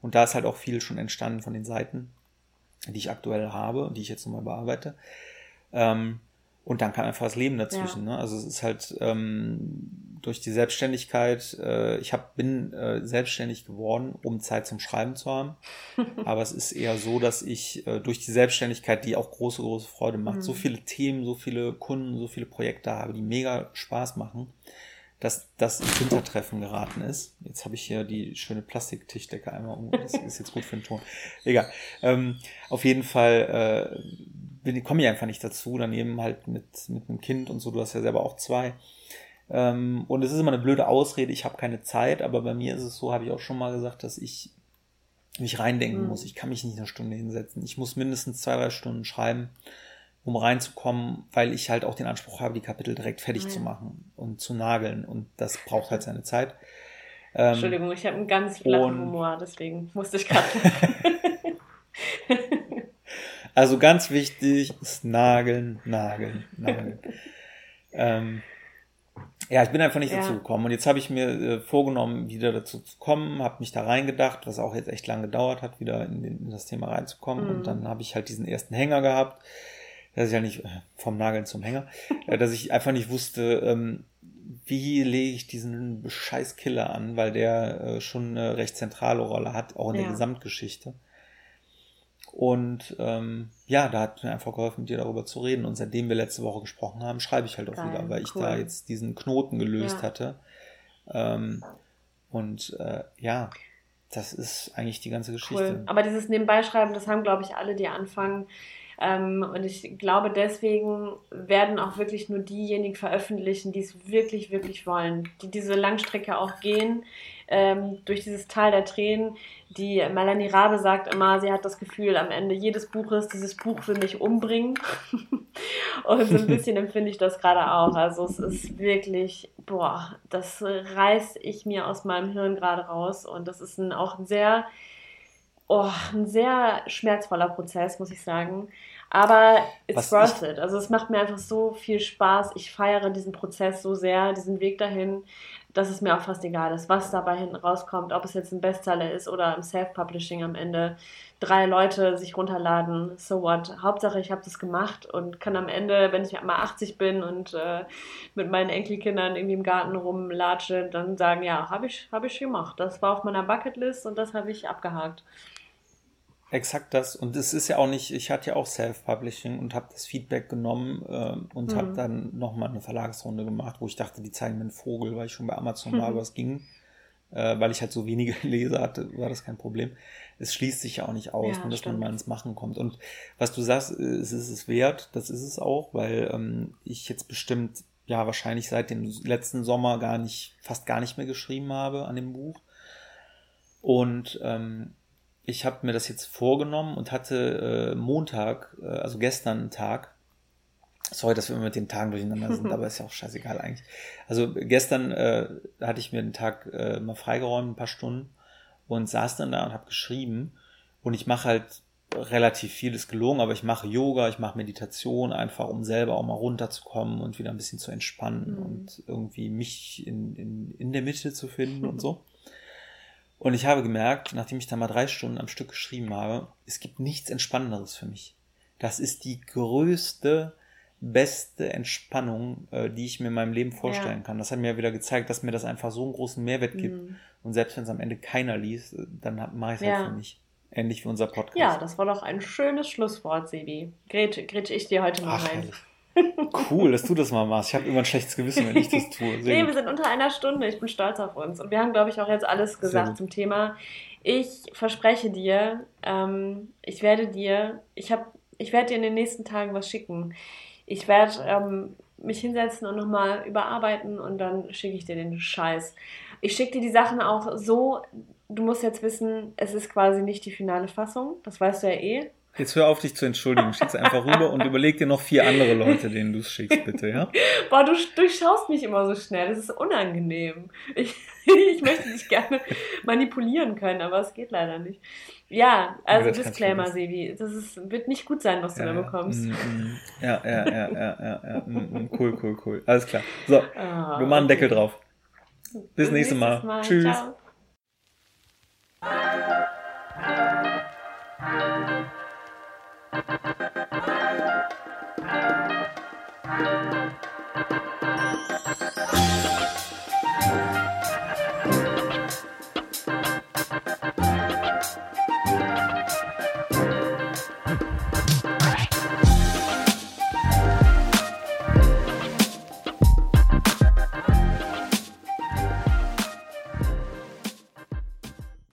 Und da ist halt auch viel schon entstanden von den Seiten, die ich aktuell habe und die ich jetzt nochmal bearbeite. Ähm, und dann kam einfach das Leben dazwischen. Ja. Ne? Also es ist halt ähm, durch die Selbstständigkeit, äh, ich hab, bin äh, selbstständig geworden, um Zeit zum Schreiben zu haben. Aber es ist eher so, dass ich äh, durch die Selbstständigkeit, die auch große, große Freude macht, mhm. so viele Themen, so viele Kunden, so viele Projekte habe, die mega Spaß machen, dass das ins Hintertreffen geraten ist. Jetzt habe ich hier die schöne Plastiktischdecke einmal um. Das ist jetzt gut für den Ton. Egal. Ähm, auf jeden Fall äh, komme ich einfach nicht dazu. Daneben halt mit, mit einem Kind und so. Du hast ja selber auch zwei ähm, und es ist immer eine blöde Ausrede, ich habe keine Zeit, aber bei mir ist es so, habe ich auch schon mal gesagt, dass ich mich reindenken mhm. muss. Ich kann mich nicht eine Stunde hinsetzen. Ich muss mindestens zwei, drei Stunden schreiben, um reinzukommen, weil ich halt auch den Anspruch habe, die Kapitel direkt fertig mhm. zu machen und zu nageln. Und das braucht halt seine Zeit. Ähm, Entschuldigung, ich habe einen ganz flachen Humor, deswegen musste ich gerade. also ganz wichtig ist Nageln, Nageln, Nageln. ähm, ja, ich bin einfach nicht ja. dazu gekommen. Und jetzt habe ich mir äh, vorgenommen, wieder dazu zu kommen, habe mich da reingedacht, was auch jetzt echt lange gedauert hat, wieder in, den, in das Thema reinzukommen. Mhm. Und dann habe ich halt diesen ersten Hänger gehabt, dass ich ja nicht äh, vom Nageln zum Hänger, äh, dass ich einfach nicht wusste, ähm, wie lege ich diesen Scheißkiller an, weil der äh, schon eine recht zentrale Rolle hat, auch in ja. der Gesamtgeschichte. Und ähm, ja, da hat mir einfach geholfen, mit dir darüber zu reden. Und seitdem wir letzte Woche gesprochen haben, schreibe ich halt auch Geil, wieder, weil ich da jetzt diesen Knoten gelöst ja. hatte. Ähm, und äh, ja, das ist eigentlich die ganze Geschichte. Cool. Aber dieses Nebenbeischreiben, das haben, glaube ich, alle, die anfangen. Ähm, und ich glaube, deswegen werden auch wirklich nur diejenigen veröffentlichen, die es wirklich, wirklich wollen, die diese Langstrecke auch gehen, ähm, durch dieses Tal der Tränen. Die Melanie Rabe sagt immer, sie hat das Gefühl, am Ende jedes Buches, dieses Buch will mich umbringen. und so ein bisschen empfinde ich das gerade auch. Also es ist wirklich, boah, das reiß ich mir aus meinem Hirn gerade raus. Und das ist ein, auch ein sehr, oh, ein sehr schmerzvoller Prozess, muss ich sagen. Aber it's Was worth it. Also es macht mir einfach so viel Spaß. Ich feiere diesen Prozess so sehr, diesen Weg dahin, dass es mir auch fast egal ist, was dabei hinten rauskommt, ob es jetzt ein Bestseller ist oder im Self-Publishing am Ende drei Leute sich runterladen. So what? Hauptsache, ich habe das gemacht und kann am Ende, wenn ich mal 80 bin und äh, mit meinen Enkelkindern irgendwie im Garten rumlatsche, dann sagen, ja, habe ich, hab ich gemacht. Das war auf meiner Bucketlist und das habe ich abgehakt. Exakt das. Und es ist ja auch nicht, ich hatte ja auch Self-Publishing und habe das Feedback genommen äh, und mhm. habe dann nochmal eine Verlagsrunde gemacht, wo ich dachte, die zeigen mir einen Vogel, weil ich schon bei Amazon war, mhm. was ging. Äh, weil ich halt so wenige Leser hatte, war das kein Problem. Es schließt sich ja auch nicht aus, ja, dass stimmt. man mal ins Machen kommt. Und was du sagst, es ist es wert, das ist es auch, weil ähm, ich jetzt bestimmt, ja, wahrscheinlich seit dem letzten Sommer gar nicht, fast gar nicht mehr geschrieben habe an dem Buch. Und ähm, ich habe mir das jetzt vorgenommen und hatte äh, Montag, äh, also gestern einen Tag, sorry, dass wir immer mit den Tagen durcheinander sind, aber ist ja auch scheißegal eigentlich. Also gestern äh, hatte ich mir den Tag äh, mal freigeräumt, ein paar Stunden und saß dann da und habe geschrieben und ich mache halt relativ vieles gelogen, aber ich mache Yoga, ich mache Meditation, einfach um selber auch mal runterzukommen und wieder ein bisschen zu entspannen mhm. und irgendwie mich in, in, in der Mitte zu finden und so. Und ich habe gemerkt, nachdem ich da mal drei Stunden am Stück geschrieben habe, es gibt nichts Entspannenderes für mich. Das ist die größte, beste Entspannung, äh, die ich mir in meinem Leben vorstellen ja. kann. Das hat mir ja wieder gezeigt, dass mir das einfach so einen großen Mehrwert gibt. Mhm. Und selbst wenn es am Ende keiner liest, äh, dann mache ich es halt ja. halt für mich. Ähnlich wie unser Podcast. Ja, das war doch ein schönes Schlusswort, Sebi. Grätsche, grätsche ich dir heute mal Ach, rein. Herrlich. Cool, dass du das mal machst. Ich habe immer ein schlechtes Gewissen, wenn ich das tue. Sehr nee, gut. wir sind unter einer Stunde. Ich bin stolz auf uns. Und wir haben, glaube ich, auch jetzt alles gesagt zum Thema. Ich verspreche dir, ähm, ich werde dir, ich habe, ich werde dir in den nächsten Tagen was schicken. Ich werde ähm, mich hinsetzen und nochmal überarbeiten und dann schicke ich dir den Scheiß. Ich schicke dir die Sachen auch so, du musst jetzt wissen, es ist quasi nicht die finale Fassung. Das weißt du ja eh. Jetzt hör auf, dich zu entschuldigen. Schick's einfach rüber und überleg dir noch vier andere Leute, denen du es schickst, bitte, ja? Boah, du durchschaust mich immer so schnell. Das ist unangenehm. Ich, ich möchte dich gerne manipulieren können, aber es geht leider nicht. Ja, also ja, Disclaimer, Sebi. Das ist, wird nicht gut sein, was du ja, da bekommst. Mm, mm. Ja, ja, ja, ja, ja, ja. Mm, cool, cool, cool. Alles klar. So, oh, wir machen einen Deckel drauf. Bis, Bis nächstes Mal. Mal. Tschüss. Ciao.